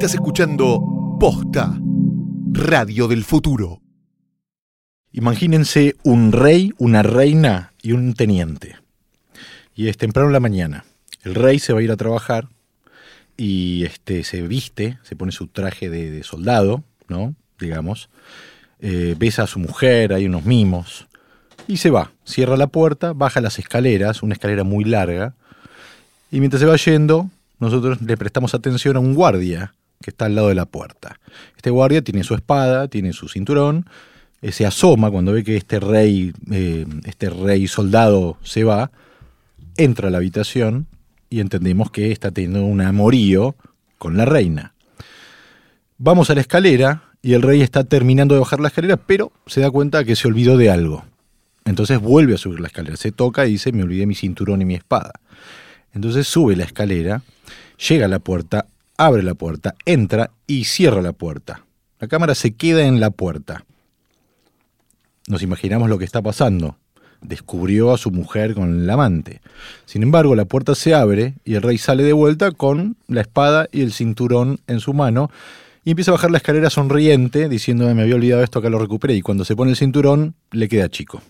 Estás escuchando Posta, Radio del Futuro. Imagínense un rey, una reina y un teniente. Y es temprano en la mañana. El rey se va a ir a trabajar y este, se viste, se pone su traje de, soldado, ¿no? Digamos. Eh, besa a su mujer, hay unos mimos. Y se va, cierra la puerta, baja las escaleras, una escalera muy larga. Y mientras se va yendo, nosotros le prestamos atención a un guardia que está al lado de la puerta. Este guardia tiene su espada, tiene su cinturón, eh, se asoma cuando ve que este rey, eh, este rey soldado se va, entra a la habitación y entendemos que está teniendo un amorío con la reina. Vamos a la escalera y el rey está terminando de bajar la escalera, pero se da cuenta que se olvidó de algo. Entonces vuelve a subir la escalera, se toca y dice, me olvidé mi cinturón y mi espada. Entonces sube la escalera, llega a la puerta, abre la puerta, entra y cierra la puerta. La cámara se queda en la puerta. Nos imaginamos lo que está pasando. Descubrió a su mujer con el amante. Sin embargo, la puerta se abre y el rey sale de vuelta con la espada y el cinturón en su mano y empieza a bajar la escalera sonriente, diciendo, me había olvidado esto, acá lo recuperé. Y cuando se pone el cinturón, le queda chico.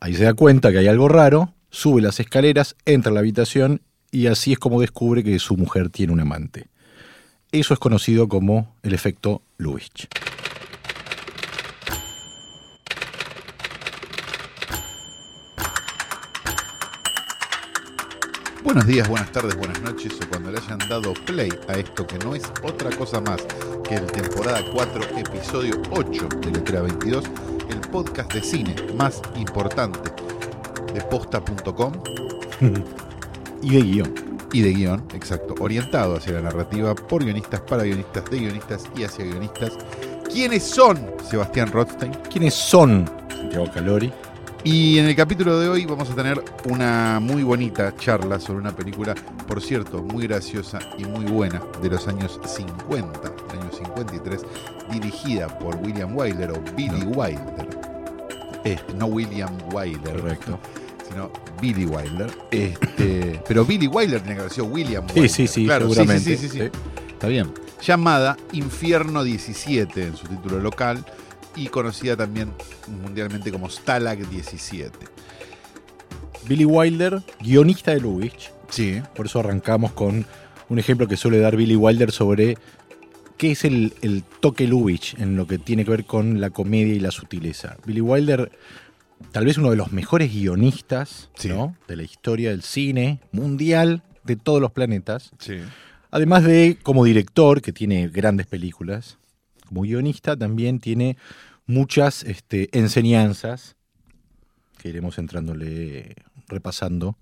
Ahí se da cuenta que hay algo raro, sube las escaleras, entra a la habitación y así es como descubre que su mujer tiene un amante. Eso es conocido como el efecto Lubitsch. Buenos días, buenas tardes, buenas noches o cuando le hayan dado play a esto que no es otra cosa más que el temporada 4, episodio 8 de Letra 22, el podcast de cine más importante de posta.com y de guion. y de guion, exacto, orientado hacia la narrativa por guionistas, para guionistas, de guionistas y hacia guionistas. ¿Quiénes son Sebastián Rothstein? ¿Quiénes son Santiago Calori? Y en el capítulo de hoy vamos a tener una muy bonita charla sobre una película, por cierto, muy graciosa y muy buena, de los años 50, del año 53, dirigida por William Wyler o Billy Wilder. Este, no William Wyler, Correcto. Billy Wilder. Este, pero Billy Wilder tiene que haber sido William Sí, sí, sí, claro, seguramente. Sí, sí, sí, Sí. Está bien. Llamada Infierno 17 en su título local y conocida también mundialmente como Stalag 17. Billy Wilder, guionista de Lubitsch. Sí. Por eso arrancamos con un ejemplo que suele dar Billy Wilder sobre qué es el, el toque Lubitsch en lo que tiene que ver con la comedia y la sutileza. Billy Wilder, tal vez uno de los mejores guionistas Sí. ¿no? de la historia del cine mundial de todos los planetas. Sí. Además de como director, que tiene grandes películas, como guionista también tiene muchas este, enseñanzas que iremos entrándole, repasando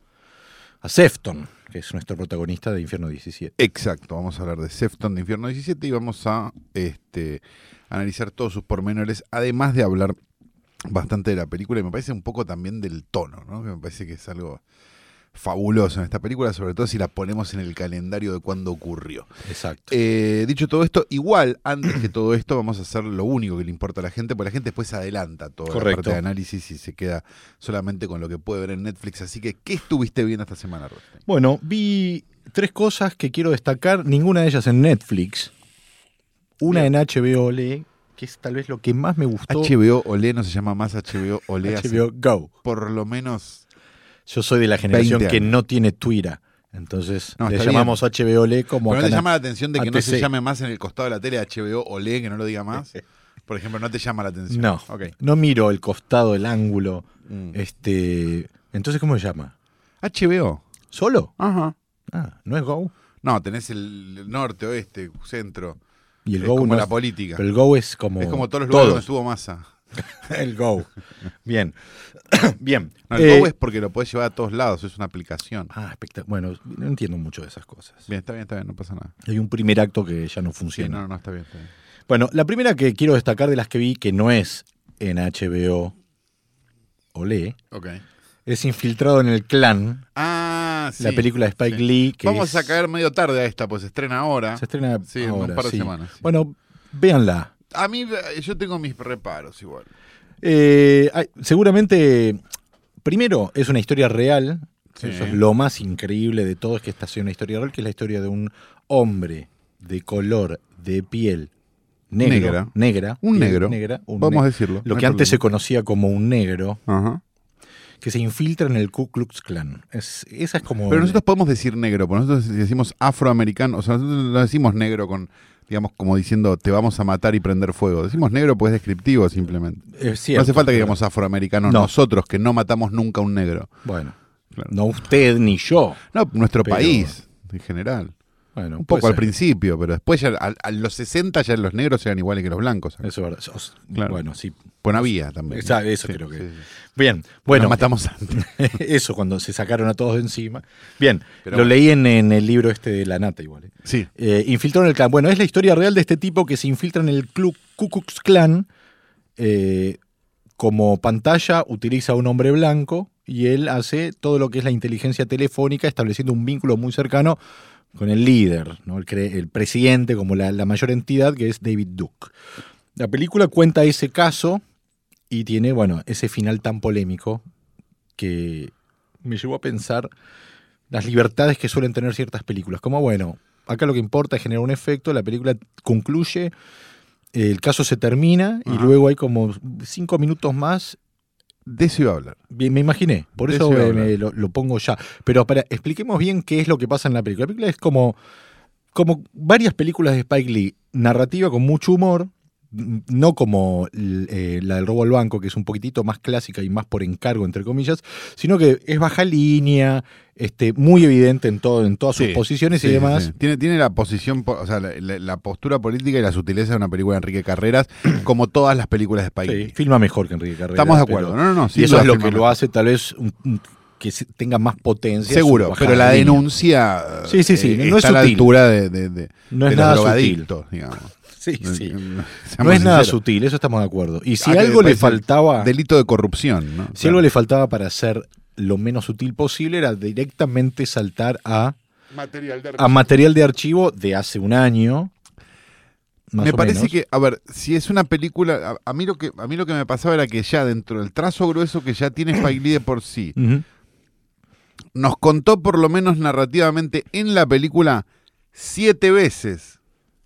a Sefton, que es nuestro protagonista de Infierno 17. Exacto, vamos a hablar de Sefton de Infierno 17 y vamos a este, analizar todos sus pormenores, además de hablar bastante de la película y me parece un poco también del tono, ¿no? que me parece que es algo fabuloso en esta película, sobre todo si la ponemos en el calendario de cuándo ocurrió. Exacto. Eh, dicho todo esto, igual, antes que todo esto, vamos a hacer lo único que le importa a la gente, porque la gente después se adelanta toda la Correcto. parte de análisis y se queda solamente con lo que puede ver en Netflix. Así que, ¿qué estuviste viendo esta semana, Rostein? Bueno, vi tres cosas que quiero destacar, ninguna de ellas en Netflix, una en HBO Ole, que es tal vez lo que más me gustó. HBO Olé no se llama más HBO Olé HBO Go. por lo menos. Yo soy de la generación 20 que no tiene Twitter. Entonces No, le llamamos HBO Ole como Pero no te llama la atención de que no se llame más en el costado de la tele HBO Olé, que no lo diga más. Por ejemplo, no te llama la atención. No, no miro el costado, el ángulo. Mm. Este, entonces, ¿cómo se llama? HBO. ¿Solo? Ajá. Ah, ¿no es Go? No, tenés el norte, oeste, centro. Y el es Go como no la es- política. Pero el Go es como. es como todos los lugares donde estuvo masa. el Go. Bien. Bien. No, el Eh, Go es porque lo podés llevar a todos lados, es una aplicación. Ah, espectacular. Bueno, no entiendo mucho de esas cosas. Bien, está bien, está bien, no pasa nada. Hay un primer acto que ya no Sí, funciona. no, no, está bien, está bien. Bueno, la primera que quiero destacar de las que vi, que no es en HBO Olé, Ok. es Infiltrado en el Clan, Ah, sí. la película de Spike sí. Lee. Que Vamos es- a caer medio tarde a esta, pues se estrena ahora. Se estrena Sí, en un par de semanas. Bueno, véanla. A mí, eh, yo tengo mis reparos igual. Eh, seguramente, primero, es una historia real. Eso es lo más increíble de todo, es que esta sea una historia real, que es la historia de un hombre de color de piel negro, Negra. negra, Un negro. negra, un Vamos a decirlo. lo no que antes se conocía como un negro, Ajá. Que se infiltra en el Ku Klux Klan. Es, esa es como... Pero nosotros podemos decir negro, porque nosotros decimos afroamericano, o sea, nosotros no decimos negro con, digamos, como diciendo te vamos a matar y prender fuego. Decimos negro pues es descriptivo simplemente. Es no hace falta que digamos afroamericano No. nosotros, que no matamos nunca a un negro. Bueno, Claro. no usted ni yo. No, nuestro Pero- país en general. Bueno, Un poco al ser. principio, pero después ya a, a los 60 ya los negros eran iguales que los blancos. Eso es verdad. Claro. Bueno, sí. Bueno, había también. Esa- eso Sí, creo que- sí, sí. Bien, Bueno, Nos matamos antes. eso cuando se sacaron a todos de encima. Bien, Pero lo leí en, en el libro este de la nata igual. ¿eh? Sí. Eh, infiltró en el clan. Bueno, es la historia real de este tipo que se infiltra en el Ku Ku Klux Klan. eh, como pantalla utiliza a un hombre blanco y él hace todo lo que es la inteligencia telefónica, estableciendo un vínculo muy cercano con el líder, ¿no? el, presidente, como la, la mayor entidad, que es David Duke. La película cuenta ese caso y tiene, bueno, ese final tan polémico que me llevó a pensar las libertades que suelen tener ciertas películas. Como, bueno, acá lo que importa es generar un efecto, la película concluye, el caso se termina y luego hay como cinco minutos más. De eso iba a hablar. Bien, me imaginé, por De eso me lo, lo pongo ya. Pero para, expliquemos bien qué es lo que pasa en la película. La película es como, como varias películas de Spike Lee, narrativa con mucho humor, no como eh, la del robo al banco, que es un poquitito más clásica y más por encargo, entre comillas, sino que es baja línea, este, muy evidente en, todo, en todas sus Sí, posiciones Sí, y demás. sí. Tiene, tiene la posición, po- o sea, la, postura política y la sutileza de una película de Enrique Carreras, como todas las películas de Spike filma mejor que Enrique Carrera. Estamos de pero- acuerdo. No, no, no. y eso es lo que lo hace tal vez un- un- que tenga más potencia. Seguro, pero la denuncia Sí, sí, sí, eh, no es a la altura de, de, de- No de es los nada sutil. digamos. Sí, sí. No, No es nada sutil, eso estamos de acuerdo. Y si Ah, algo le faltaba, Delito de corrupción, ¿no? si algo le faltaba para ser lo menos sutil posible era directamente saltar a, material de a material de archivo de hace un año. más me o parece menos. que, a ver, si es una película, a, a mí lo que a mí lo que me pasaba era que ya dentro del trazo grueso que ya tiene Spike Lee de por sí, nos contó por lo menos narrativamente en la película siete veces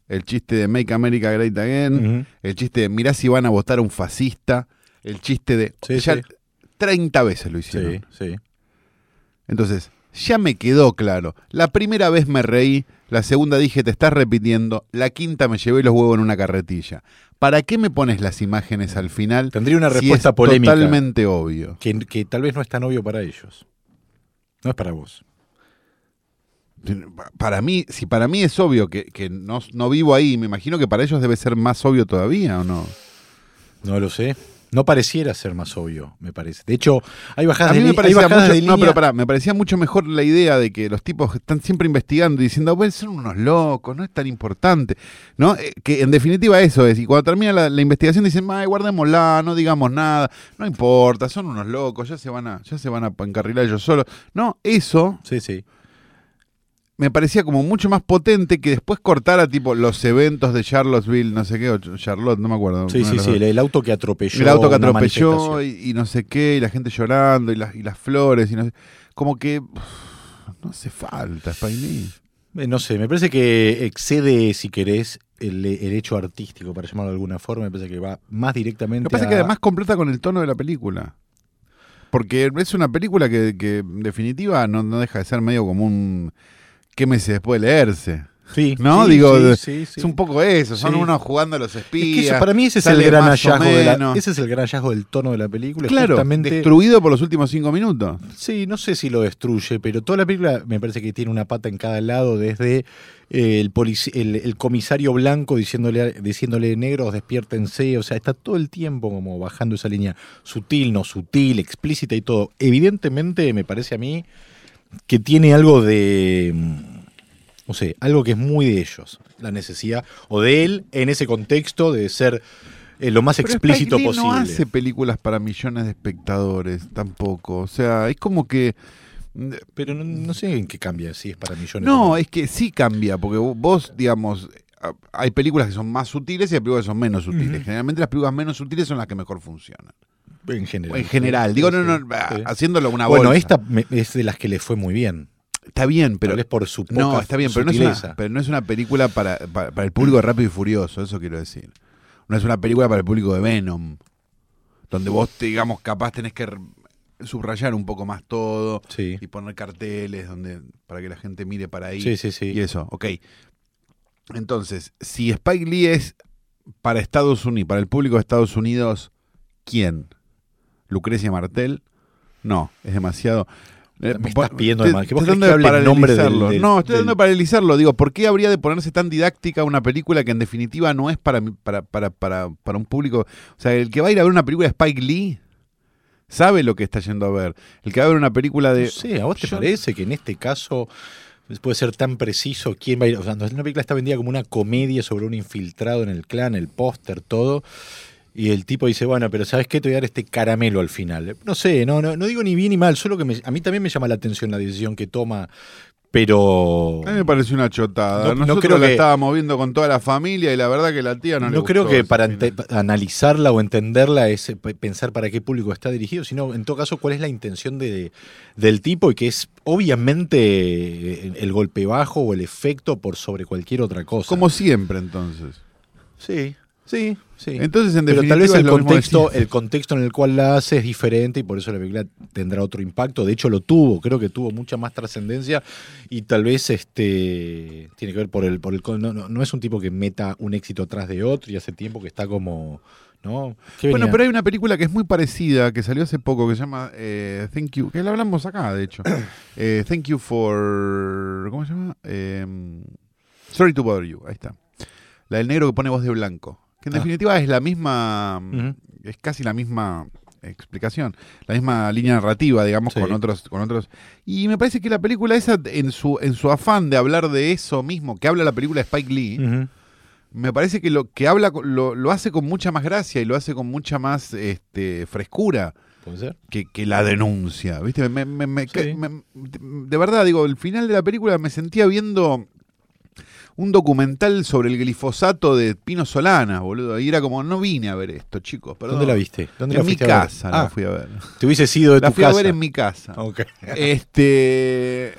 el chiste de Make America Great Again, el chiste de mirá si van a votar a un fascista, el chiste de Sí, ya sí. 30 veces lo hicieron. Sí, sí. Entonces, ya me quedó claro. La primera vez me reí, la segunda dije te estás repitiendo, la quinta me llevé los huevos en una carretilla. ¿Para qué me pones las imágenes al final? Tendría una si respuesta es polémica Totalmente obvio. que, que tal vez no es tan obvio para ellos. No es para vos. Para mí, si para mí es obvio que, que no, no vivo ahí, me imagino que para ellos debe ser más obvio todavía, ¿o no? No lo sé. No pareciera ser más obvio, me parece. De hecho, hay bajadas A mí de, me li- hay bajadas mucho, de no, línea- pero pará, me parecía mucho mejor la idea de que los tipos están siempre investigando y diciendo, bueno, son unos locos, no es tan importante. ¿No? Eh, que en definitiva eso es. Y cuando termina la, la investigación dicen, ay, guardémosla, no digamos nada, no importa, son unos locos, ya se van a, ya se van a encarrilar ellos solos. No, eso Sí, sí. Me parecía como mucho más potente que después cortara tipo los eventos de Charlottesville, no sé qué, o Charlotte, no me acuerdo. Sí, sí, sí. El, el auto que atropelló. El auto que atropelló y, y no sé qué, y la gente llorando, y, las y las flores, y no sé- como que no hace falta, Spike Lee. Eh, No sé, me parece que excede, si querés, el, el hecho artístico, para llamarlo de alguna forma. Me parece que va más directamente. Me parece a- que además completa con el tono de la película. Porque es una película que, que en definitiva no, no deja de ser medio como un quémese después de leerse. Sí, ¿No? sí, Digo, sí. Es un poco eso, son unos jugando a los Es espías. que eso, para mí ese es el gran hallazgo de la, ese es el gran hallazgo del tono de la película. Claro, justamente- destruido por los últimos cinco minutos. Sí, no sé si lo destruye, pero toda la película me parece que tiene una pata en cada lado, desde eh, el, el, el comisario blanco diciéndole, diciéndole negros, despiértense, o sea, está todo el tiempo como bajando esa línea sutil, no sutil, explícita y todo. Evidentemente me parece a mí que tiene algo de, mm, no sé, algo que es muy de ellos, la necesidad, o de él en ese contexto de ser eh, lo más Pero explícito Spike Lee posible. no hace películas para millones de espectadores tampoco. O sea, es como que. Pero no, no sé en qué cambia, si es para millones. No, es que sí cambia, porque vos, digamos, hay películas que son más sutiles y hay películas que son menos sutiles. Generalmente las películas menos sutiles son las que mejor funcionan. En general. En general, digo, no, no, Sí, sí. haciéndolo una Bueno, bolsa. esta es de las que le fue muy bien. Está bien, pero Tal vez por su poca no, está bien, pero no, es una, pero no es una película para, para, para el público de Rápido y Furioso, eso quiero decir. No es una película para el público de Venom, donde vos, digamos, capaz tenés que subrayar un poco más todo Sí. y poner carteles donde para que la gente mire para ahí Sí, sí, sí. y eso, ok. Entonces, si Spike Lee es para Estados Unidos, para el público de Estados Unidos, ¿quién? ¿Lucrecia Martel? No, es demasiado. Eh, Me estás pidiendo te- de más. ¿Que vos tratando de nombre del- del- No, estoy del- tratando de paralizarlo. Digo, ¿por qué habría de ponerse tan didáctica una película que en definitiva no es para, para, para, para, para un público? O sea, el que va a ir a ver una película de Spike Lee sabe lo que está yendo a ver. El que va a ver una película de... No sé, ¿a vos te Yo- parece que en este caso puede ser tan preciso quién va a ir? O sea, una película está vendida como una comedia sobre un infiltrado en el clan, el póster, todo. Y el tipo dice, bueno, pero ¿sabes qué? Te voy a dar este caramelo al final. No sé, no, no, no digo ni bien ni mal, solo que me- a mí también me llama la atención la decisión que toma, pero... A mí me pareció una chotada. No- no Nosotros creo la que- estábamos viendo con toda la familia y la verdad que la tía no, No, le creo que para analizarla o entenderla es eh, pe- pensar para qué público está dirigido, sino en todo caso cuál es la intención de, del tipo y que es obviamente el golpe bajo o el efecto por sobre cualquier otra cosa. Como siempre, entonces. Sí, sí, sí. Entonces, en Pero tal vez el contexto, el contexto en el cual la hace es diferente y por eso la película tendrá otro impacto. De hecho, lo tuvo, creo que tuvo mucha más trascendencia y tal vez este tiene que ver por el, por el no, no, no es un tipo que meta un éxito atrás de otro y hace tiempo que está como, ¿no? ¿Qué Bueno, venía? pero hay una película que es muy parecida, que salió hace poco, que se llama eh, Thank You, que la hablamos acá, de hecho. Eh, thank You for... ¿Cómo se llama? Eh, Sorry to Bother You, ahí está. La del negro que pone voz de blanco. Que en Ah. definitiva es la misma... Es casi la misma explicación, la misma línea narrativa, digamos, Sí. con otros, con otros. Y me parece que la película esa, en su, en su afán de hablar de eso mismo, que habla la película de Spike Lee, me parece que lo que habla lo, lo hace con mucha más gracia y lo hace con mucha más este, frescura que, que la denuncia. ¿Viste? Me- me- me- Sí. me- de verdad, digo, el final de la película me sentía viendo un documental sobre el glifosato de Pino Solana, boludo. Y era como, no vine a ver esto, chicos. Perdón. ¿Dónde la viste? ¿Dónde en la mi casa la Ah, fui a ver. te hubiese sido de La tu fui a casa. ver en mi casa. Ok. Este.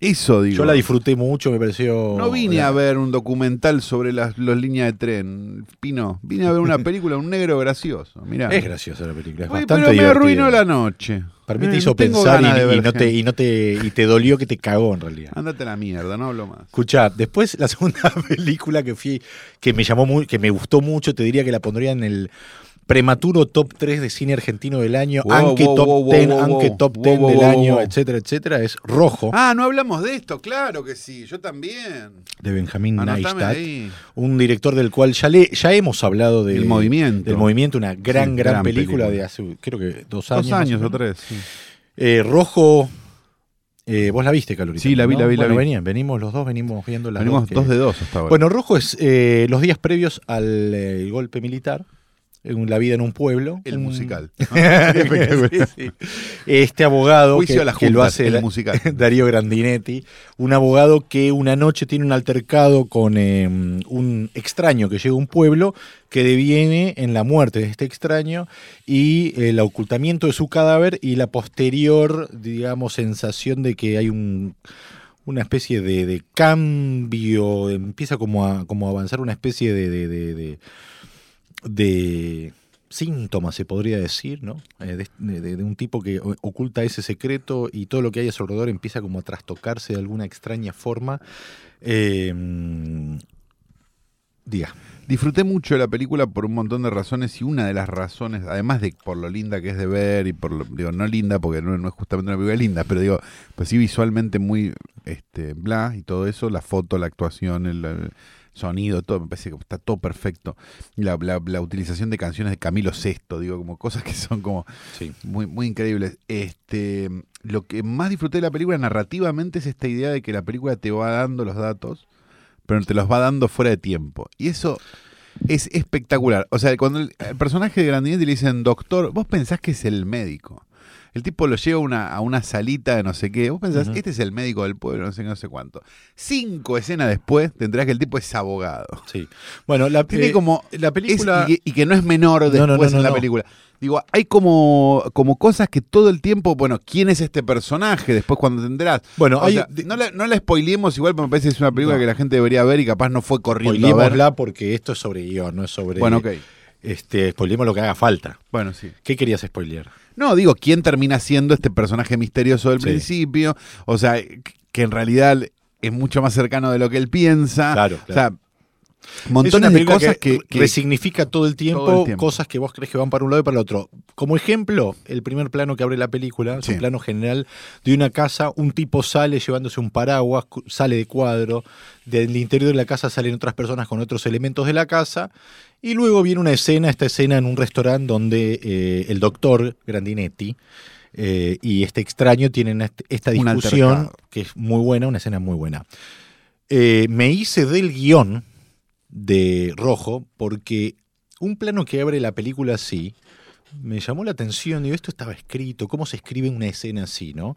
Eso digo. Yo la disfruté mucho, me pareció. No vine a ver un documental sobre las, las líneas de tren, Pino. Vine a ver una película, un negro gracioso. Mirá. Es graciosa la película, es bastante pero me divertida. arruinó la noche. Para mí te Eh, hizo pensar y, no te, y no te y te dolió que te cagó en realidad. Ándate a la mierda, no hablo más. Escuchá, después la segunda película que fui, que me llamó muy, que me gustó mucho, te diría que la pondría en el prematuro top 3 de cine argentino del año, Wow, aunque wow, top wow, 10, wow, aunque wow. top Wow, 10 wow, del año, etcétera, etcétera, es Rojo Ah, no hablamos de esto, claro que sí, yo también. de Benjamín Anotame Neistat, ahí. un director del cual ya le, ya hemos hablado de, El movimiento. del movimiento, una gran, Sí, gran, gran película, película. de hace creo que dos años. Dos años o tres. sí. Eh, Rojo, eh, vos la viste, Calorita. Sí, la vi, ¿no? la vi, la Bueno, vi. venían, venimos los dos, venimos viendo las Venimos dos. que- dos de dos hasta ahora. Bueno, Rojo es eh, los días previos al eh, golpe militar, la vida en un pueblo. el Un- musical. Sí, sí. Este abogado Juicio que, a las que lo juntas, hace el musical. Darío Grandinetti, un abogado que una noche tiene un altercado con eh, un extraño que llega a un pueblo que deviene en la muerte de este extraño y el ocultamiento de su cadáver y la posterior, digamos, sensación de que hay un una especie de, de cambio, empieza como a, como a avanzar una especie de, de, de- de- síntomas, se podría decir, ¿no? Eh, de, un tipo que oculta ese secreto y todo lo que hay a su alrededor empieza como a trastocarse de alguna extraña forma. Eh. Disfruté mucho de la película por un montón de razones y una de las razones, además de por lo linda que es de ver y por lo, digo, no linda porque no, no es justamente una película linda, pero digo, pues sí visualmente muy este bla y todo eso, la foto, la actuación, el sonido, todo, me parece que está todo perfecto. La, la, la utilización de canciones de Camilo VI, digo, como cosas que son como Sí. muy, muy increíbles. Este, lo que más disfruté de la película narrativamente es esta idea de que la película te va dando los datos, pero te los va dando fuera de tiempo. Y eso es espectacular. O sea, cuando el, el personaje de Grandinetti le dicen, doctor, vos pensás que es el médico. El tipo lo lleva a una, a una salita de no sé qué. Vos pensás, este es el médico del pueblo, no sé qué, no sé cuánto. Cinco escenas después tendrás que el tipo es abogado. Sí. Bueno, la, Tiene eh, como. la película. es- y, que, y que no es menor después no, no, en la película. Digo, hay como, como cosas que todo el tiempo, bueno, ¿quién es este personaje? Después cuando tendrás. bueno, O hay, sea, no, la, no la spoileemos igual, porque me parece que es una película que la gente debería ver y capaz no fue corriendo a ver. porque esto es sobre guion, no es sobre. Bueno, ok. Este, spoilemos lo que haga falta. Bueno, sí. ¿Qué querías spoilear? No, digo, ¿quién termina siendo este personaje misterioso del Sí. principio? O sea, que en realidad es mucho más cercano de lo que él piensa. Claro, O sea, Es montones de cosas que, que- resignifica todo el, tiempo, Todo el tiempo. cosas que vos crees que van para un lado y para el otro. Como ejemplo, el primer plano que abre la película es Sí. un plano general de una casa, un tipo sale llevándose un paraguas, sale de cuadro, del interior de la casa salen otras personas con otros elementos de la casa, y luego viene una escena, esta escena en un restaurante donde eh, el doctor Grandinetti eh, y este extraño tienen est- esta discusión que es muy buena, una escena muy buena. Eh, me hice del guion de Rojo porque un plano que abre la película así me llamó la atención. Digo, esto estaba escrito, ¿cómo se escribe una escena así, no?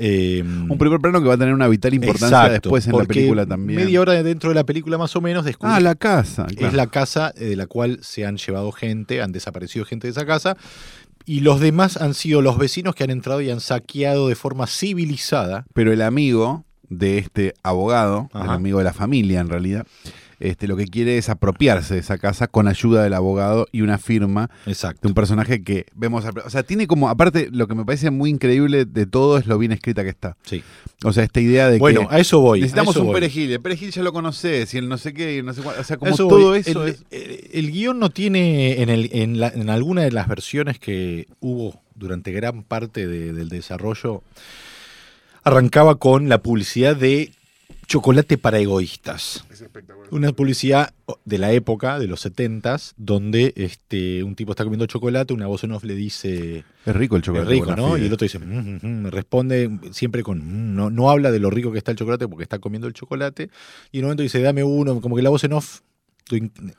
Eh, un primer plano que va a tener una vital importancia exacto, después en la película también. Media hora dentro de la película más o menos descubrí ah, la casa. claro. es la casa eh, de la cual se han llevado gente, han desaparecido gente de esa casa, y los demás han sido los vecinos que han entrado y han saqueado de forma civilizada. Pero el amigo de este abogado, el amigo de la familia en realidad, este, lo que quiere es apropiarse de esa casa con ayuda del abogado y una firma Exacto. de un personaje que vemos. O sea, tiene como, aparte, lo que me parece muy increíble de todo es lo bien escrita que está. Sí. O sea, esta idea de Bueno, que a eso voy. necesitamos eso un voy. perejil. El perejil ya lo conoces y el no sé qué y el no sé cuánto. O sea, como Eso todo voy. eso el, es. el- el guion no tiene, en, el, en, la- en alguna de las versiones que hubo durante gran parte de- del desarrollo, arrancaba con la publicidad de chocolate para egoístas. Una publicidad de la época, de los 70s, donde este, un tipo está comiendo chocolate, una voz en off le dice, Es rico el es chocolate. rico, buena ¿no? fide. Y el otro dice, "Mm, mm, mm", responde siempre con, "Mm", no, no habla de lo rico que está el chocolate porque está comiendo el chocolate. Y en un momento dice, dame uno, como que la voz en off,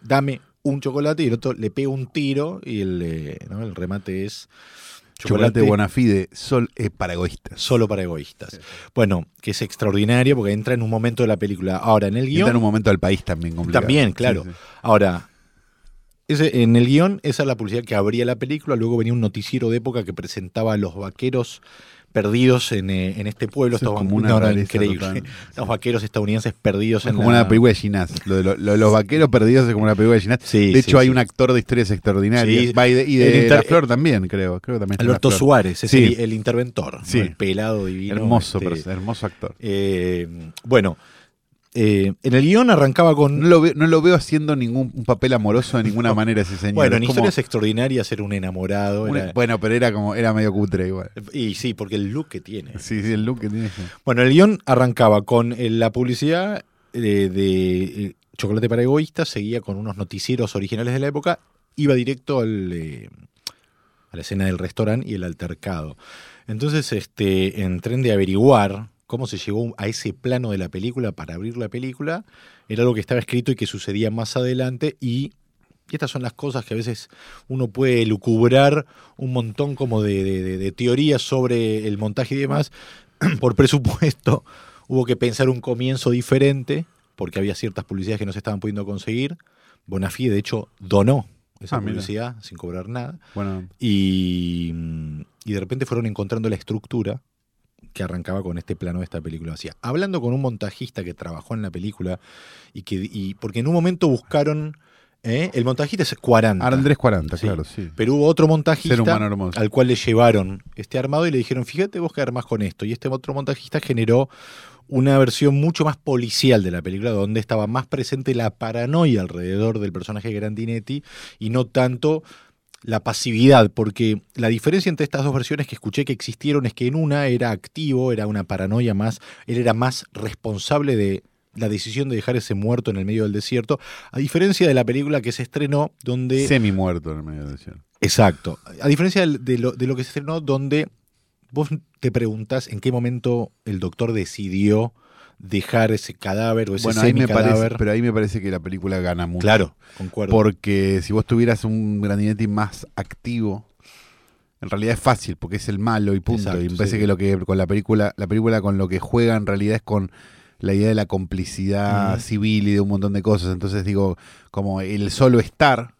dame un chocolate y el otro le pega un tiro y el, eh, ¿no? el remate es Chocolate buena fide, sol es para egoístas. solo para egoístas. Bueno, que es extraordinario porque entra en un momento de la película. Ahora, en el guion... está en un momento del país también complicado. También, claro. Sí, sí. Ahora, ese, en el guion, esa es la publicidad que abría la película. Luego venía un noticiero de época que presentaba a los vaqueros perdidos en, eh, en este pueblo. Eso es Estos como una no, no, rareza increíble. total. Los vaqueros estadounidenses perdidos Es en como la- una película de Ginás. Lo de, lo- lo de los vaqueros perdidos es como una película de Ginás. Sí, de sí, hecho, hay sí. un actor de historias extraordinarias. Y de, y El de inter- La Flor también, creo. creo que también Alberto. Suárez, es Sí. el, el interventor, el pelado divino. Hermoso, este, hermoso actor. eh, bueno, eh, en el guion arrancaba con... No lo, veo, no lo veo haciendo ningún un papel amoroso de ninguna manera ese señor. bueno, en Es como historias extraordinarias era un enamorado. una- era- bueno, pero era como era medio cutre igual. y sí, porque el look que tiene. Sí, sí, el look que tiene. Bueno, el guion arrancaba con eh, la publicidad eh, de Chocolate para Egoístas, seguía con unos noticieros originales de la época, iba directo al, eh, a la escena del restaurante y el altercado. Entonces, este, en tren de averiguar cómo se llegó a ese plano de la película para abrir la película, era algo que estaba escrito y que sucedía más adelante y... y estas son las cosas que a veces uno puede lucubrar un montón como de, de- de- de teorías sobre el montaje y demás. Por presupuesto, hubo que pensar un comienzo diferente, porque había ciertas publicidades que no se estaban pudiendo conseguir. Bonafide, de hecho, donó esa Ah, mira. publicidad sin cobrar nada. Bueno, Y, y de repente fueron encontrando la estructura que arrancaba con este plano de esta película vacía. Hablando con un montajista que trabajó en la película y que y porque en un momento buscaron ¿eh? el montajista es 40. Andrés 40, Sí. claro, sí. Pero hubo otro montajista al cual le llevaron este armado y le dijeron, fíjate vos que armás con esto. Y este otro montajista generó una versión mucho más policial de la película, donde estaba más presente la paranoia alrededor del personaje Grandinetti y no tanto la pasividad, porque la diferencia entre estas dos versiones que escuché que existieron es que en una era activo, era una paranoia más, él era más responsable de la decisión de dejar ese muerto en el medio del desierto, a diferencia de la película que se estrenó donde... Semi muerto en el medio del desierto. Exacto. A diferencia de lo, de lo que se estrenó, donde vos te preguntás en qué momento el doctor decidió dejar ese cadáver o ese Bueno, ahí me parece, pero ahí me parece que la película gana mucho. Claro, concuerdo. Porque si vos tuvieras un Grandinetti más activo, en realidad es fácil porque es el malo y punto. Exacto, y me parece sí. que lo que con la película, la película con lo que juega en realidad es con la idea de la complicidad civil y de un montón de cosas. Entonces digo, como el solo estar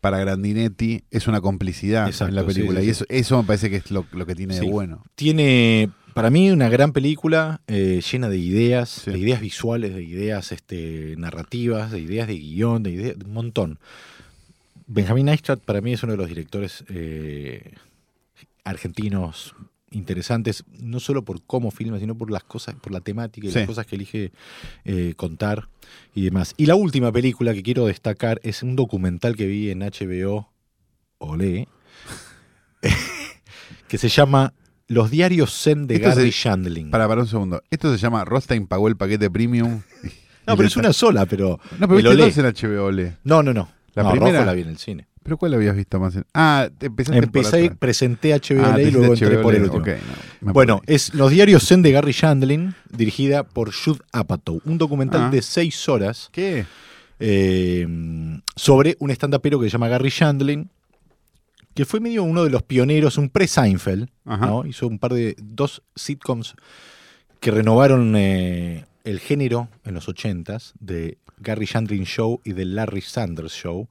para Grandinetti es una complicidad Exacto, en la película. sí, y eso, eso me parece que es lo, lo que tiene de bueno. Tiene, para mí, una gran película eh, llena de ideas, Sí. de ideas visuales, de ideas este, narrativas, de ideas de guion, de ideas, de un montón. Benjamín Neistat para mí es uno de los directores eh, argentinos interesantes, no solo por cómo filma, sino por las cosas, por la temática y Sí. las cosas que elige eh, contar y demás. Y la última película que quiero destacar es un documental que vi en HBO, Olé, que se llama Los diarios Zen de Esto Gary se- Shandling. Para, para un segundo. Esto se llama Rostein pagó el paquete premium. no, pero es una sola, pero... No, pero viste en HBO. No, no, no. La No, primera- Rojo la vi en el cine. ¿Pero cuál habías visto más? En... Ah, te empezaste Empecé, presenté HBO Ah, y luego entré por el último. No, Bueno, perdí. es Los diarios Zen de Gary Shandling, dirigida por Judd Apatow. Un documental Ah. de seis horas ¿Qué? eh, sobre un stand-upero que se llama Gary Shandling, que fue medio uno de los pioneros, un pre-Seinfeld. Hizo un par de, dos sitcoms que renovaron eh, el género en los ochentas de Gary Shandling Show y de Larry Sanders Show.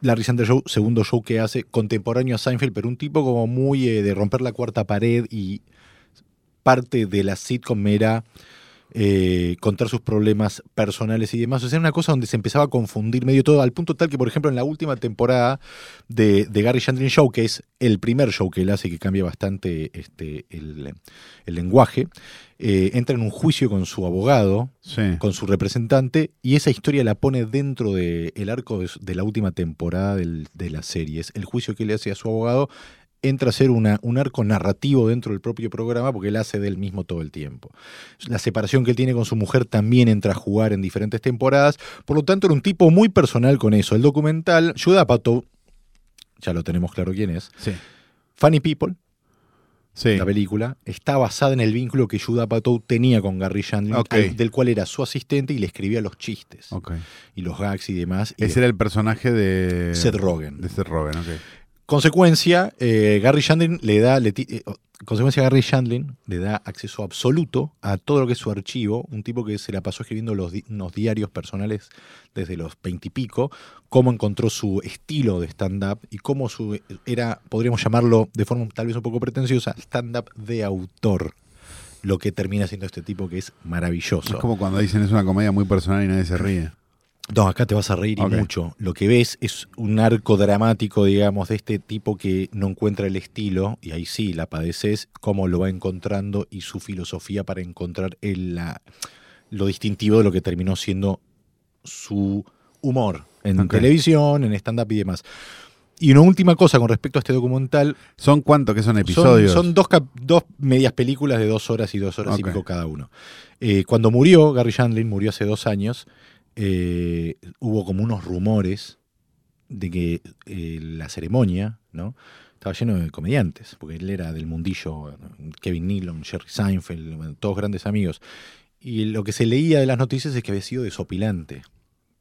Larry Sanders Show, segundo show que hace, contemporáneo a Seinfeld, pero un tipo como muy eh, de romper la cuarta pared y parte de la sitcom era eh, contar sus problemas personales y demás. O sea, era una cosa donde se empezaba a confundir medio todo, al punto tal que, por ejemplo, en la última temporada de, de Gary Shandling Show, que es el primer show que él hace, que cambia bastante este, el, el lenguaje, eh, entra en un juicio con su abogado, Sí. con su representante, y esa historia la pone dentro del el arco de, de la última temporada del- de la serie. Es el juicio que le hace a su abogado entra a ser una, un arco narrativo dentro del propio programa porque él hace de él mismo todo el tiempo. La separación que él tiene con su mujer también entra a jugar en diferentes temporadas, por lo tanto era un tipo muy personal con eso. El documental, Judah Apatow, ya lo tenemos claro quién es, Sí. Funny People, Sí. la película, está basada en el vínculo que Judah Apatow tenía con Gary Shandling, del cual era su asistente y le escribía los chistes y los gags y demás. y Ese era el personaje de. Seth Rogen. De Seth Rogen. Consecuencia, eh, Gary Shandling le da, le eh, consecuencia Gary Shandling le da acceso absoluto a todo lo que es su archivo, un tipo que se la pasó escribiendo los di- unos diarios personales desde los veintipico, cómo encontró su estilo de stand-up y cómo su, era, podríamos llamarlo de forma tal vez un poco pretenciosa, stand-up de autor. Lo que termina siendo este tipo que es maravilloso. Es como cuando dicen es una comedia muy personal y nadie se ríe. No, acá te vas a reír y mucho. Lo que ves es un arco dramático, digamos, de este tipo que no encuentra el estilo, y ahí sí la padeces, cómo lo va encontrando y su filosofía para encontrar el, la- lo distintivo de lo que terminó siendo su humor en televisión, en stand-up y demás. Y una última cosa con respecto a este documental, ¿Son cuántos que son episodios? son dos, cap- dos medias películas de dos horas y dos horas y pico cada uno. Eh, cuando murió, Gary Shandling murió hace dos años, eh, hubo como unos rumores de que eh, la ceremonia, ¿no? Estaba lleno de comediantes, porque él era del mundillo, Kevin Nealon, Jerry Seinfeld, todos grandes amigos. Y lo que se leía de las noticias es que había sido desopilante,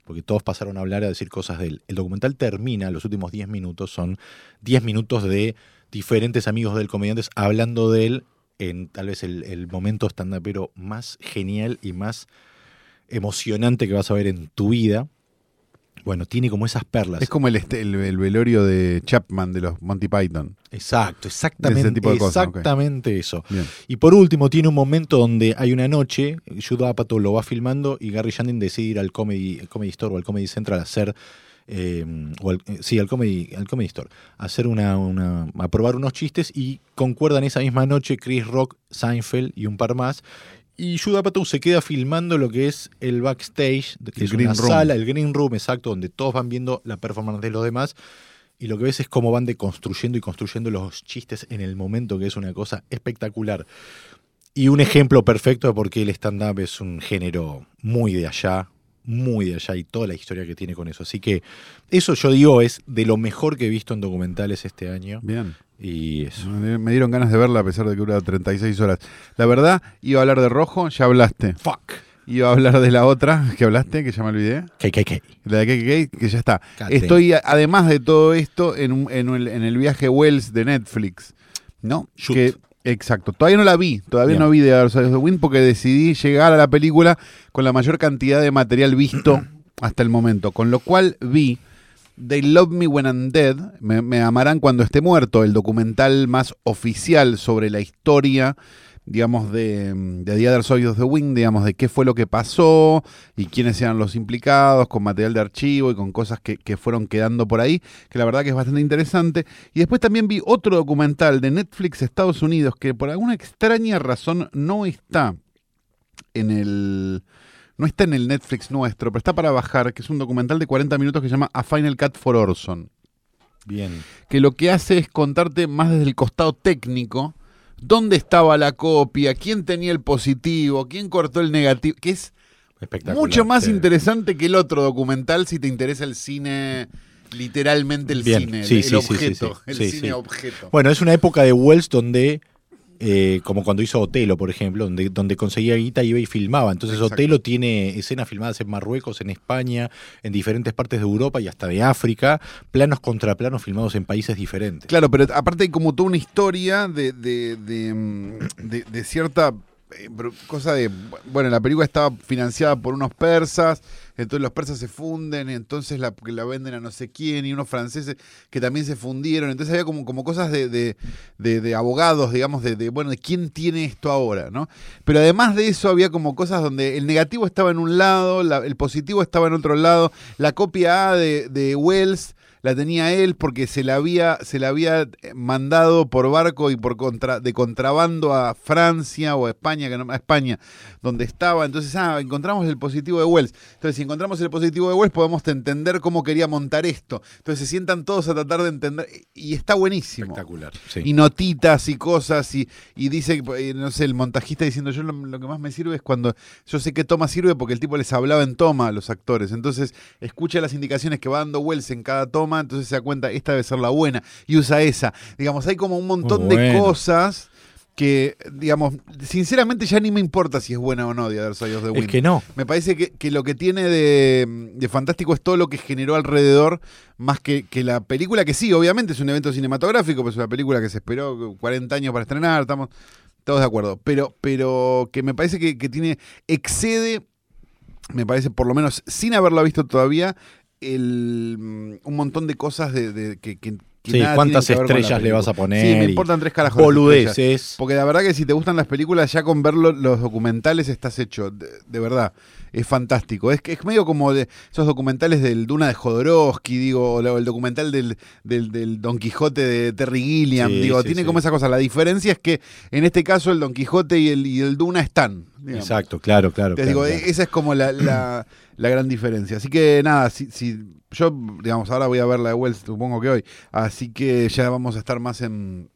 porque todos pasaron a hablar, a decir cosas de él. El documental termina, los últimos 10 minutos son 10 minutos de diferentes amigos del comediantes hablando de él en tal vez el, el momento stand-upero más genial y más emocionante que vas a ver en tu vida. Bueno, tiene como esas perlas. Es como el, este- el, el velorio de Chapman de los Monty Python. Exacto, exactamente, Ese tipo de cosas, ok. exactamente eso. Bien. Y por último, tiene un momento donde hay una noche, Judah Apatow lo va filmando y Gary Shandling decide ir al Comedy, Comedy Store o al Comedy Central a hacer, eh, o al- eh, sí, al Comedy, al Comedy Store, a hacer una, una, a probar unos chistes y concuerdan esa misma noche Chris Rock, Seinfeld y un par más. Y Judah Apatow se queda filmando lo que es el backstage, que El es green una room. sala, el green room, exacto, donde todos van viendo la performance de los demás. Y lo que ves es cómo van deconstruyendo y construyendo los chistes en el momento, que es una cosa espectacular. Y un ejemplo perfecto de por qué el stand-up es un género muy de allá, muy de allá, y toda la historia que tiene con eso. Así que eso yo digo es de lo mejor que he visto en documentales este año. Bien. Y eso. Me dieron ganas de verla a pesar de que dura 36 horas. La verdad, iba a hablar de rojo, ya hablaste. Fuck. Iba a hablar de la otra que hablaste, que ya me olvidé. KKK. La de KKK, que ya está. Cate. Estoy, además de todo esto, en, un- en el, en el viaje Wells de Netflix. ¿No? Shoot. Que, exacto. Todavía no la vi. Todavía Bien. no vi de Dark Side of the Wind porque decidí llegar a la película con la mayor cantidad de material visto hasta el momento. Con lo cual vi They Love Me When I'm Dead. Me, me amarán cuando esté muerto. El documental más oficial sobre la historia digamos, de, de The Other Side of the Wing, digamos, de qué fue lo que pasó y quiénes eran los implicados, con material de archivo y con cosas que, que fueron quedando por ahí, que la verdad que es bastante interesante. Y después también vi otro documental de Netflix Estados Unidos que por alguna extraña razón no está en el... No está en el Netflix nuestro, pero está para bajar, que es un documental de 40 minutos que se llama A Final Cut for Orson Bien. que lo que hace es contarte más desde el costado técnico dónde estaba la copia, quién tenía el positivo, quién cortó el negativo, que es mucho más sí. interesante que el otro documental si te interesa el cine, literalmente el Bien, cine, sí, el, sí, objeto, el cine objeto. Bueno, es una época de Wells donde, eh, como cuando hizo Otelo, por ejemplo, donde, donde conseguía guita, iba y filmaba. Entonces Exacto. Otelo tiene escenas filmadas en Marruecos, en España, en diferentes partes de Europa y hasta de África, planos contra planos filmados en países diferentes. Claro, pero aparte hay como toda una historia de, de, de, mm, de- cierta cosa de, bueno, la película estaba financiada por unos persas, entonces los persas se funden, entonces la, la venden a no sé quién, y unos franceses que también se fundieron, entonces había como, como cosas de, de- abogados, digamos, de, bueno, de quién tiene esto ahora, ¿no? Pero además de eso había como cosas donde el negativo estaba en un lado, la- el positivo estaba en otro lado, la copia A de Wells la tenía él porque se la había, se la había eh, mandado por barco y por contra, de contrabando a Francia o a España, que no, a España, donde estaba. Entonces, ah, encontramos el positivo de Wells. Entonces, si encontramos el positivo de Wells, podemos entender cómo quería montar esto. Entonces, se sientan todos a tratar de entender. Y está buenísimo. Espectacular. sí. Y notitas y cosas, y, y dice, eh, no sé, el montajista diciendo, yo lo, lo que más me sirve es cuando yo sé qué toma sirve porque el tipo les hablaba en toma a los actores. Entonces, escucha las indicaciones que va dando Wells en cada toma, entonces se da cuenta, esta debe ser la buena, y usa esa. Digamos, hay como un montón de cosas que, digamos, sinceramente ya ni me importa si es buena o no, The Other Side of the Es Wind. que no. Me parece que, que lo que tiene de, de fantástico es todo lo que generó alrededor, más que, que la película, que sí, obviamente es un evento cinematográfico, pues es una película que se esperó 40 años para estrenar, estamos todos de acuerdo, pero, pero que me parece que, que tiene, excede, me parece, por lo menos sin haberla visto todavía, el, mm, un montón de cosas de, de- que, Sí, ¿cuántas estrellas le vas a poner? Sí, me importan tres carajos. Boludeces. Porque la verdad que si te gustan las películas, ya con ver lo- los documentales estás hecho. De, de verdad, es fantástico. Es que es medio como de esos documentales del Duna de Jodorowsky, digo, o el documental del, del- del Don Quijote de Terry Gilliam. Sí, digo, sí, tiene sí. como esa cosa. La diferencia es que en este caso el Don Quijote y el, y el Duna están. digamos. Exacto, claro, claro. Te claro, digo, claro. esa es como la, la- la gran diferencia. Así que nada, si, si yo, digamos, ahora voy a ver la de Wells, supongo que hoy. Así que ya vamos a estar más en,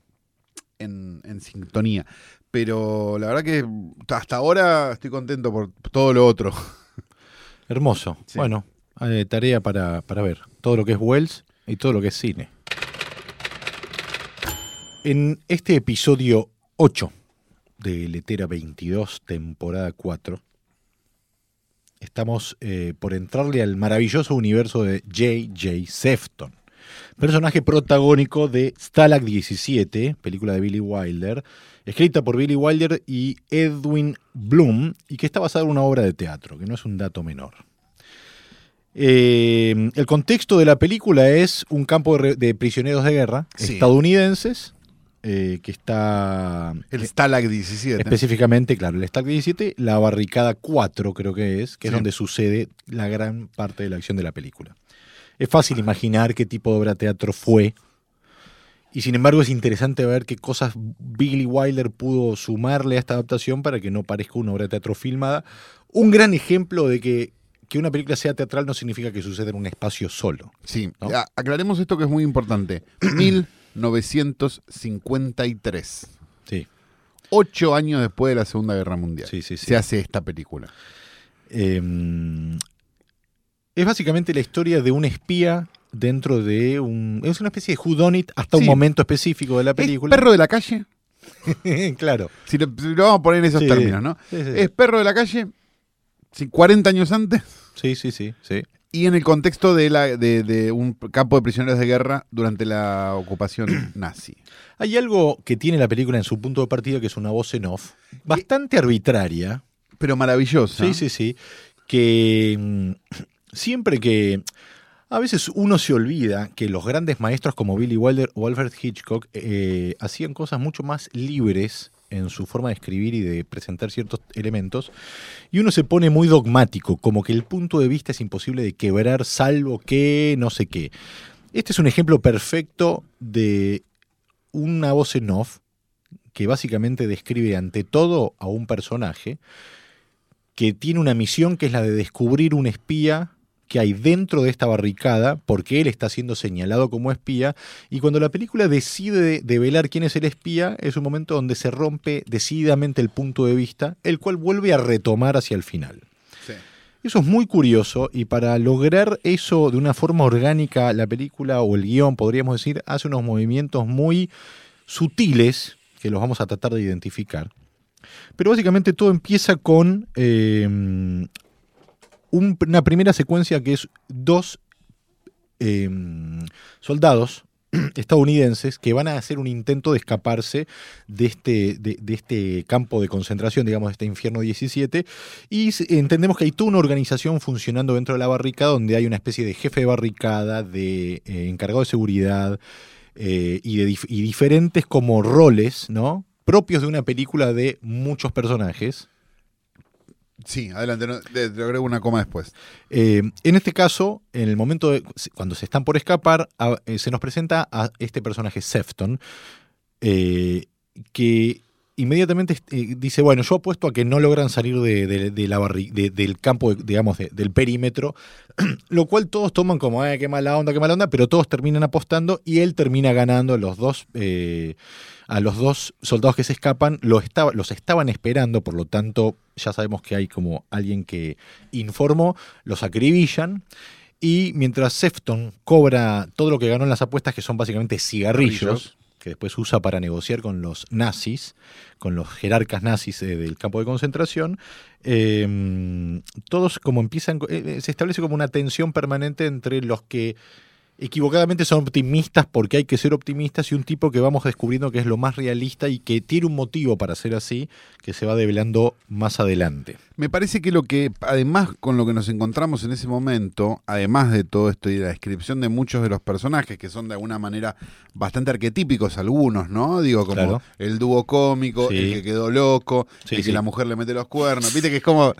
en, en sintonía. Pero la verdad que hasta ahora estoy contento por todo lo otro. Hermoso. Sí. Bueno, eh, tarea para, para ver todo lo que es Wells y todo lo que es cine. En este episodio 8 de Letera 22, temporada 4, estamos eh, por entrarle al maravilloso universo de J.J. Sefton, personaje protagónico de Stalag 17, película de Billy Wilder, escrita por Billy Wilder y Edwin Bloom, y que está basada en una obra de teatro, que no es un dato menor. Eh, el contexto de la película es un campo de, prisioneros de guerra Sí. estadounidenses eh, que está El Stalag 17. específicamente, claro, el Stalag 17, la barricada 4 creo que es, que es donde sucede la gran parte de la acción de la película. Es fácil imaginar qué tipo de obra de teatro fue. Y sin embargo es interesante ver qué cosas Billy Wilder pudo sumarle a esta adaptación para que no parezca una obra de teatro filmada. Un gran ejemplo de que, que una película sea teatral no significa que suceda en un espacio solo. Sí, aclaremos esto que es muy importante. 1953. Sí, Ocho años después de la Segunda Guerra Mundial. sí, sí. sí. Se hace esta película. Eh, es básicamente la historia de un espía dentro de un... Es una especie de whodunit hasta un momento específico de la ¿Es película. perro de la calle? claro. Si lo, lo vamos a poner en esos términos, ¿no? Es perro de la calle, Sí, 40 años antes. Sí, sí, sí, sí. Y en el contexto de, la, de, de un campo de prisioneros de guerra durante la ocupación nazi. Hay algo que tiene la película en su punto de partida que es una voz en off, bastante arbitraria. Pero maravillosa. Sí, sí, sí. Que mm, siempre que. A veces uno se olvida que los grandes maestros como Billy Wilder o Alfred Hitchcock eh, hacían cosas mucho más libres en su forma de escribir y de presentar ciertos elementos, y uno se pone muy dogmático, como que el punto de vista es imposible de quebrar salvo que no sé qué. Este es un ejemplo perfecto de una voz en off que básicamente describe ante todo a un personaje que tiene una misión que es la de descubrir un espía que hay dentro de esta barricada, porque él está siendo señalado como espía, y cuando la película decide develar quién es el espía, es un momento donde se rompe decididamente el punto de vista, el cual vuelve a retomar hacia el final. Sí. Eso es muy curioso y para lograr eso de una forma orgánica, la película o el guion, podríamos decir, hace unos movimientos muy sutiles que los vamos a tratar de identificar. Pero básicamente todo empieza con eh, un- una primera secuencia que es dos eh, soldados estadounidenses que van a hacer un intento de escaparse de este, de, este campo de concentración, digamos, de este infierno 17, y entendemos que hay toda una organización funcionando dentro de la barricada donde hay una especie de jefe de barricada, de eh, encargado de seguridad eh, y, de y diferentes como roles, ¿no? propios de una película de muchos personajes. Sí, adelante, no, te, agrego una coma después. Eh, en este caso, en el momento de cuando se están por escapar, a- eh, se nos presenta a este personaje Sefton, eh, que inmediatamente eh, dice, bueno, yo apuesto a que no logran salir de, del campo, digamos, de- del perímetro, lo cual todos toman como, eh, qué mala onda, qué mala onda, pero todos terminan apostando y él termina ganando a los dos, eh, a los dos soldados que se escapan, lo estaba- los estaban esperando, por lo tanto, ya sabemos que hay como alguien que informó, los acribillan. Y mientras Sefton cobra todo lo que ganó en las apuestas, que son básicamente Cigarrillos. Que después usa para negociar con los nazis, con los jerarcas nazis eh, del campo de concentración, eh, todos como empiezan, eh, eh, se establece como una tensión permanente entre los que equivocadamente son optimistas porque hay que ser optimistas y un tipo que vamos descubriendo que es lo más realista y que tiene un motivo para ser así, que se va develando más adelante. Me parece que lo que, además con lo que nos encontramos en ese momento, además de todo esto y la descripción de muchos de los personajes que son de alguna manera bastante arquetípicos algunos, ¿no? Digo, como Claro. el dúo cómico, Sí. el que quedó loco, Sí, el que sí. la mujer le mete los cuernos, viste que es como...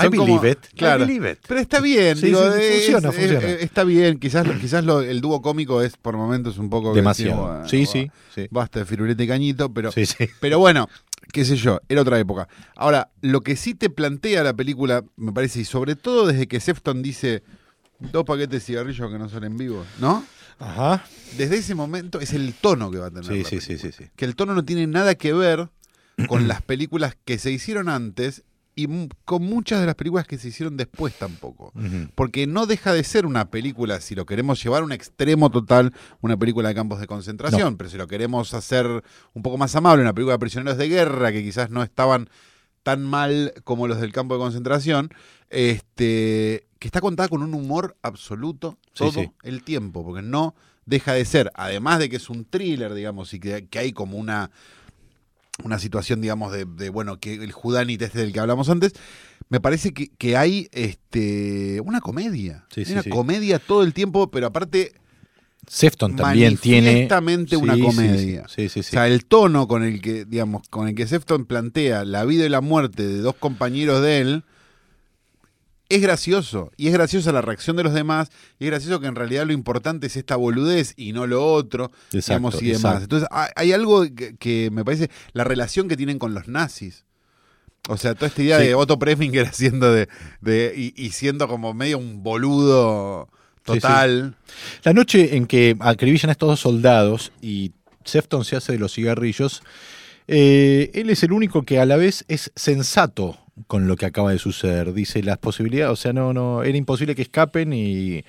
I como- believe it. Claro. I believe it. Pero está bien, Sí, digo, es- funciona, funciona. es- está bien, quizás, quizás lo- el dúo cómico es por momentos un poco... Demasiado. decimos, sí, "Ah, sí, sí. Basta de firulete y cañito, pero... Sí, sí. Pero bueno, qué sé yo, era otra época. Ahora, lo que sí te plantea la película, me parece, y sobre todo desde que Sefton dice dos paquetes de cigarrillos que no son en vivo, ¿no? Ajá. Desde ese momento es el tono que va a tener. Sí, la sí, sí, sí, sí. Que el tono no tiene nada que ver con las películas que se hicieron antes y con muchas de las películas que se hicieron después tampoco. Porque no deja de ser una película, si lo queremos llevar a un extremo total, una película de campos de concentración, pero si lo queremos hacer un poco más amable, una película de prisioneros de guerra que quizás no estaban tan mal como los del campo de concentración, este, que está contada con un humor absoluto Sí, todo sí. el tiempo, porque no deja de ser, además de que es un thriller, digamos, y que, que hay como una, una situación, digamos, de, de, bueno, que el Judanit este del que hablamos antes, me parece que, que hay este, una comedia. Sí, sí, una sí. comedia todo el tiempo, pero aparte Sefton también tiene. una comedia. Sí, sí, sí. O sea, el tono con el que, digamos, con el que Sefton plantea la vida y la muerte de dos compañeros de él es gracioso. Y es graciosa la reacción de los demás. Y es gracioso que en realidad lo importante es esta boludez y no lo otro. Exacto, digamos, y demás. exacto. Entonces, hay, algo que, que me parece, la relación que tienen con los nazis. O sea, toda esta idea Sí. de Otto Preminger haciendo de, de y, y siendo como medio un boludo Sí, sí. total. La noche en que acribillan a estos dos soldados y Sefton se hace de los cigarrillos, eh, él es el único que a la vez es sensato con lo que acaba de suceder. Dice las posibilidades, o sea, no, no, era imposible que escapen y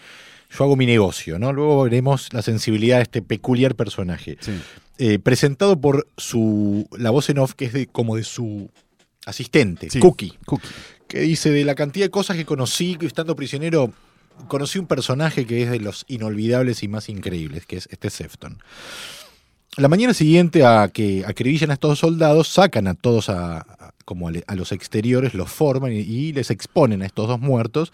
yo hago mi negocio, ¿no? Luego veremos la sensibilidad de este peculiar personaje. Sí. Eh, presentado por su la voz en off que es de, como de su asistente, Sí. Cookie. Cookie. que dice de la cantidad de cosas que conocí estando prisionero, conocí un personaje que es de los inolvidables y más increíbles, que es este Sefton. La mañana siguiente a que acribillan a estos soldados, sacan a todos a, a- como a, le- a los exteriores, los forman y, y les exponen a estos dos muertos.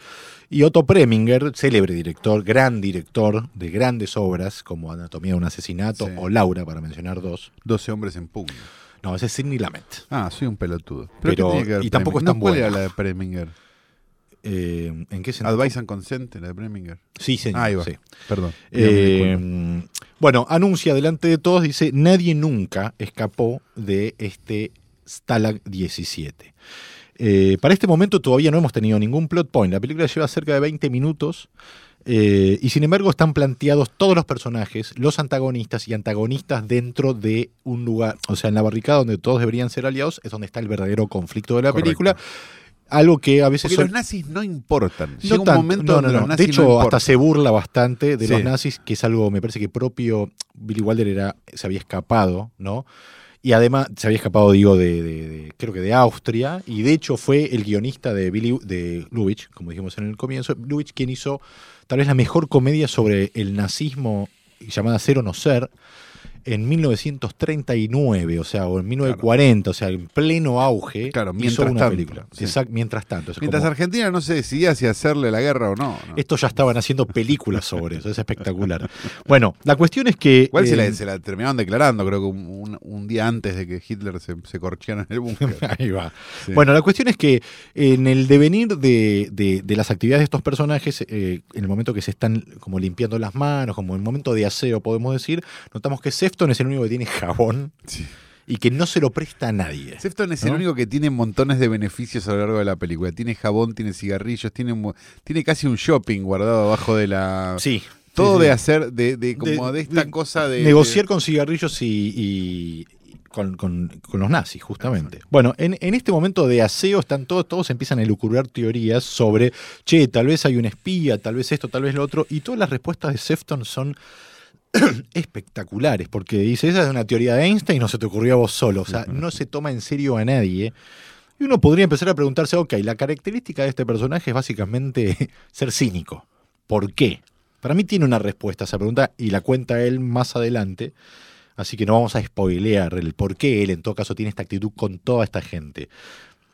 Y Otto Preminger, célebre director, gran director de grandes obras como Anatomía de un asesinato Sí. o Laura, para mencionar dos. 12 hombres en pugna. No, ese es Sidney Lamet. Ah, soy un pelotudo. Pero- ¿qué tiene que ver y tampoco es tan No, ¿Cuál buena. era la de Preminger? Eh, ¿En qué sentido? Advice and Consent, la de Preminger. Sí, señor. Ahí va. sí. Perdón. Eh, bueno, anuncia delante de todos, dice, nadie nunca escapó de este Stalag 17. Eh, para este momento todavía no hemos tenido ningún plot point. La película lleva cerca de 20 minutos eh, y sin embargo están planteados todos los personajes, los antagonistas y antagonistas dentro de un lugar, o sea, en la barricada donde todos deberían ser aliados, es donde está el verdadero conflicto de la Correcto. película. Algo que a veces Porque son- los nazis no importan. no Llega un tanto, momento no, donde no, los no. nazis De hecho, no hasta se burla bastante de Sí. los nazis, que es algo, me parece que propio Billy Wilder era, se había escapado, ¿no? Y además se había escapado, digo, de, de- de- creo que de Austria, y de hecho fue el guionista de Billy, de Lubitsch, como dijimos en el comienzo, Lubitsch quien hizo tal vez la mejor comedia sobre el nazismo llamada Ser o No Ser, en 1939, o sea, o en 1940, o sea, en pleno auge, Claro, hizo mientras una tanto, película. sí. Mientras tanto. Mientras como- Argentina no se decidía si hacerle la guerra o no. ¿no? esto ya estaban haciendo películas sobre eso, es espectacular. Bueno, la cuestión es que. Igual se, eh, la, se la terminaron declarando, creo que un, día antes de que Hitler se, se corcheara en el búnker. Ahí va. Sí. Bueno, la cuestión es que en el devenir de, de- de las actividades de estos personajes, eh, en el momento que se están como limpiando las manos, como en el momento de aseo, podemos decir, notamos que Sefton es el único que tiene jabón Sí. y que no se lo presta a nadie. Sefton es el único que tiene montones de beneficios a lo largo de la película. Tiene jabón, tiene cigarrillos, tiene, tiene casi un shopping guardado abajo de la... Sí. Todo sí, de hacer, de, de como de, De- esta de cosa de... negociar con cigarrillos y, y- y con, con- con los nazis, justamente. Bueno, en, en este momento de aseo están todos, todos empiezan a elucubrar teorías sobre, che, tal vez hay un espía, tal vez esto, tal vez lo otro, y todas las respuestas de Sefton son espectaculares, porque dice, esa es una teoría de Einstein, no se te ocurrió a vos solo, o sea, no se toma en serio a nadie. Y uno podría empezar a preguntarse, ok, la característica de este personaje es básicamente ser cínico. ¿Por qué? Para mí tiene una respuesta a esa pregunta y la cuenta él más adelante. Así que no vamos a spoilear el por qué él en todo caso tiene esta actitud con toda esta gente.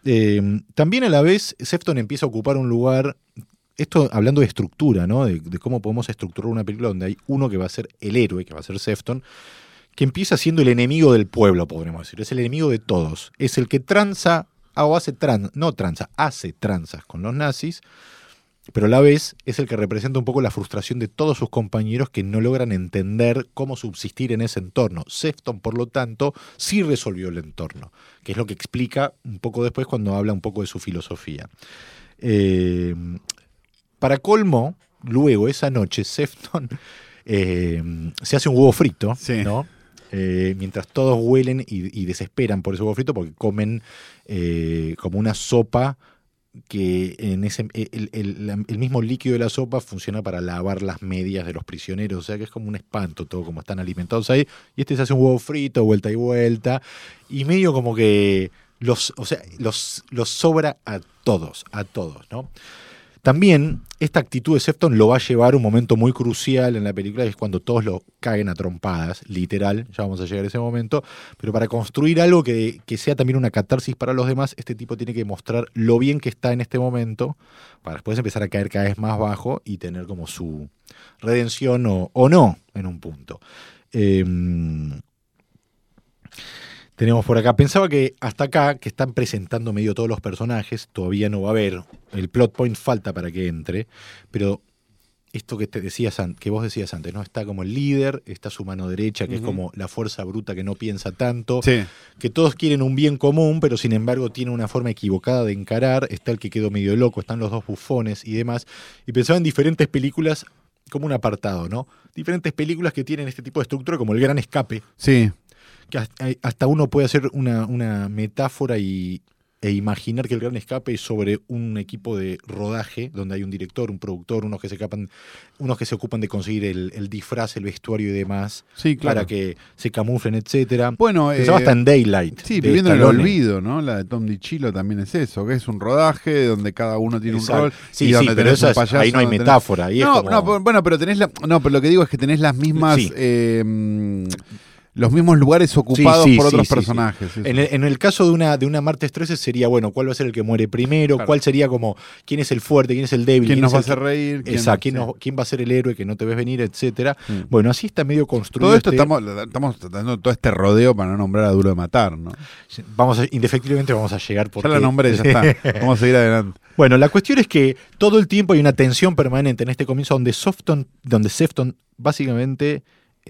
Eh, también a la vez Sefton empieza a ocupar un lugar, esto hablando de estructura, ¿no? De, cómo podemos estructurar una película donde hay uno que va a ser el héroe, que va a ser Sefton, que empieza siendo el enemigo del pueblo, podríamos decir. Es el enemigo de todos. Es el que tranza, ah, o hace trans, no tranza, hace tranzas con los nazis, pero a la vez es el que representa un poco la frustración de todos sus compañeros que no logran entender cómo subsistir en ese entorno. Sefton, por lo tanto, sí resolvió el entorno, que es lo que explica un poco después cuando habla un poco de su filosofía. Eh, para colmo, luego esa noche, Sefton eh, se hace un huevo frito, Sí. ¿no? Eh, mientras todos huelen y, y desesperan por ese huevo frito porque comen eh, como una sopa que en ese el, el mismo líquido de la sopa funciona para lavar las medias de los prisioneros, o sea que es como un espanto todo como están alimentados ahí, y este se hace un huevo frito, vuelta y vuelta, y medio como que los, o sea, los, los sobra a todos, a todos, ¿no? También esta actitud de Sefton lo va a llevar a un momento muy crucial en la película, que es cuando todos lo caguen a trompadas, literal, ya vamos a llegar a ese momento, pero para construir algo que, sea también una catarsis para los demás, este tipo tiene que mostrar lo bien que está en este momento, para después empezar a caer cada vez más bajo y tener como su redención o, o no en un punto. Em, tenemos por acá, pensaba que hasta acá, que están presentando medio todos los personajes, todavía no va a haber, el plot point falta para que entre, pero esto que te decías que vos decías antes, ¿no? Está como el líder, está su mano derecha, que es como la fuerza bruta que no piensa tanto, Sí. que todos quieren un bien común, pero sin embargo tiene una forma equivocada de encarar, está el que quedó medio loco, están los dos bufones y demás, y pensaba en diferentes películas como un apartado, ¿no? Diferentes películas que tienen este tipo de estructura, como El Gran Escape, Sí. Que hasta- uno puede hacer una, una metáfora y, e imaginar que el gran escape es sobre un equipo de rodaje donde hay un director, un productor, unos que se capan, unos que se ocupan de conseguir el, el disfraz, el vestuario y demás Sí, claro. para que se camuflen, etcétera. Bueno, eh, hasta en Daylight. Sí, viviendo en el olvido, ¿no? La de Tom DiCillo también es eso, que es un rodaje donde cada uno tiene Exacto. un rol. Sí, y sí, donde pero tenés eso un es- payaso, ahí no hay tenés- metáfora. Ahí no, como- no, pero- bueno, pero tenés la, no, pero lo que digo es que tenés las mismas, Sí. eh, los mismos lugares ocupados sí, por otros sí, personajes. En el, en el caso de una, de una martes 13 sería, bueno, ¿cuál va a ser el que muere primero? Claro. ¿Cuál sería como, quién es el fuerte, quién es el débil? ¿Quién nos va a hacer reír? ¿Quién- Exacto, ¿quién, nos- quién va a ser el héroe que no te ves venir, etcétera? Mm. Bueno, así está medio construido. Todo esto este- estamos, estamos tratando todo este rodeo para no nombrar a Duro de Matar, ¿no? Vamos a- indefectiblemente vamos a llegar porque... Ya la nombré, ya está. Vamos a seguir adelante. Bueno, la cuestión es que todo el tiempo hay una tensión permanente en este comienzo donde Softon, donde Sefton básicamente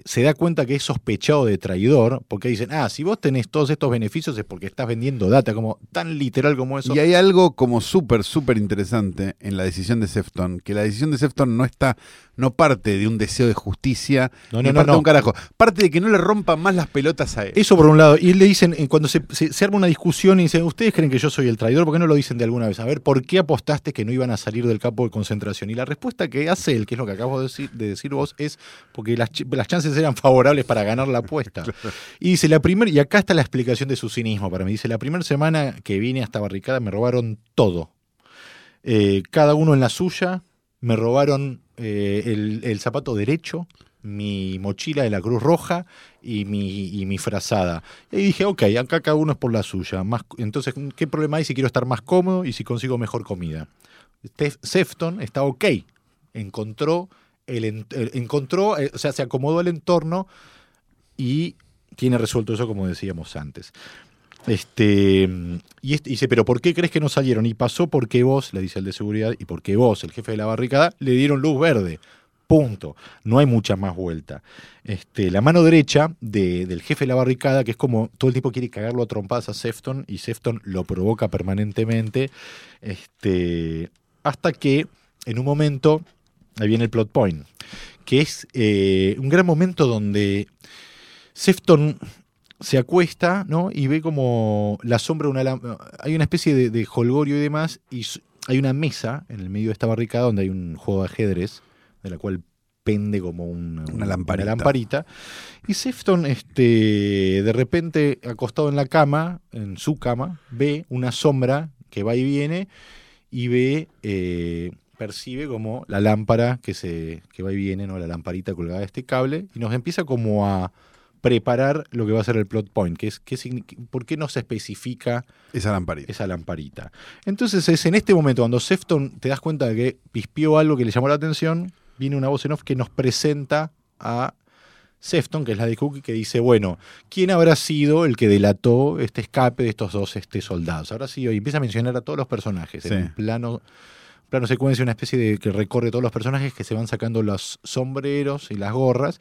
se da cuenta que es sospechado de traidor, porque dicen, ah, si vos tenés todos estos beneficios es porque estás vendiendo data, como tan literal como eso. Y hay algo como súper, súper interesante en la decisión de Sefton, que la decisión de Sefton no está, no parte de un deseo de justicia, No, ni no, no, parte de un carajo, parte de que no le rompan más las pelotas a él. Eso por un lado. Y le dicen, eh, cuando se, se- se arma una discusión y dicen, ¿ustedes creen que yo soy el traidor? ¿Por qué no lo dicen de alguna vez? A ver, ¿por qué apostaste que no iban a salir del campo de concentración? Y la respuesta que hace él, que es lo que acabo de decir, de decir vos, es porque las, las chances eran favorables para ganar la apuesta. Y dice, la primera, y acá está la explicación de su cinismo para mí. Dice, la primera semana que vine a esta barricada me robaron todo. Eh, cada uno en la suya, me robaron eh, el, el zapato derecho, mi mochila de la Cruz Roja y mi, y mi frazada. Y dije, ok, acá cada uno es por la suya. Más, entonces, ¿qué problema hay si quiero estar más cómodo y si consigo mejor comida? Steph- Sefton está ok. Encontró, el, en- el- encontró eh, o sea, se acomodó al entorno y tiene resuelto eso como decíamos antes. Este, y este- dice, pero ¿por qué crees que no salieron? Y pasó porque vos, le dice el de seguridad, y porque vos, el jefe de la barricada, le dieron luz verde. Punto. No hay mucha más vuelta. Este, la mano derecha de- del jefe de la barricada, que es como todo el tiempo quiere cagarlo a trompadas a Sefton, y Sefton lo provoca permanentemente, este, hasta que en un momento, ahí viene el plot point, que es eh, un gran momento donde Sefton se acuesta, ¿no? Y ve como la sombra de una. Hay una especie de, de holgorio y demás, y hay una mesa en el medio de esta barricada donde hay un juego de ajedrez, de la cual pende como un- Una lamparita. lamparita. Y Sefton, este, de repente, acostado en la cama, en su cama, ve una sombra que va y viene y ve, eh, percibe como la lámpara que, se, que va y viene, ¿no? la lamparita colgada de este cable, y nos empieza como a preparar lo que va a ser el plot point, que es qué por qué no se especifica Esa lamparita. esa lamparita. Entonces es en este momento cuando Sefton te das cuenta de que pispió algo que le llamó la atención, viene una voz en off que nos presenta a Sefton, que es la de Cookie, que dice, bueno, ¿quién habrá sido el que delató este escape de estos dos este, soldados? Habrá sido, y empieza a mencionar a todos los personajes, Sí. en un plano, plano secuencia, una especie de que recorre todos los personajes que se van sacando los sombreros y las gorras,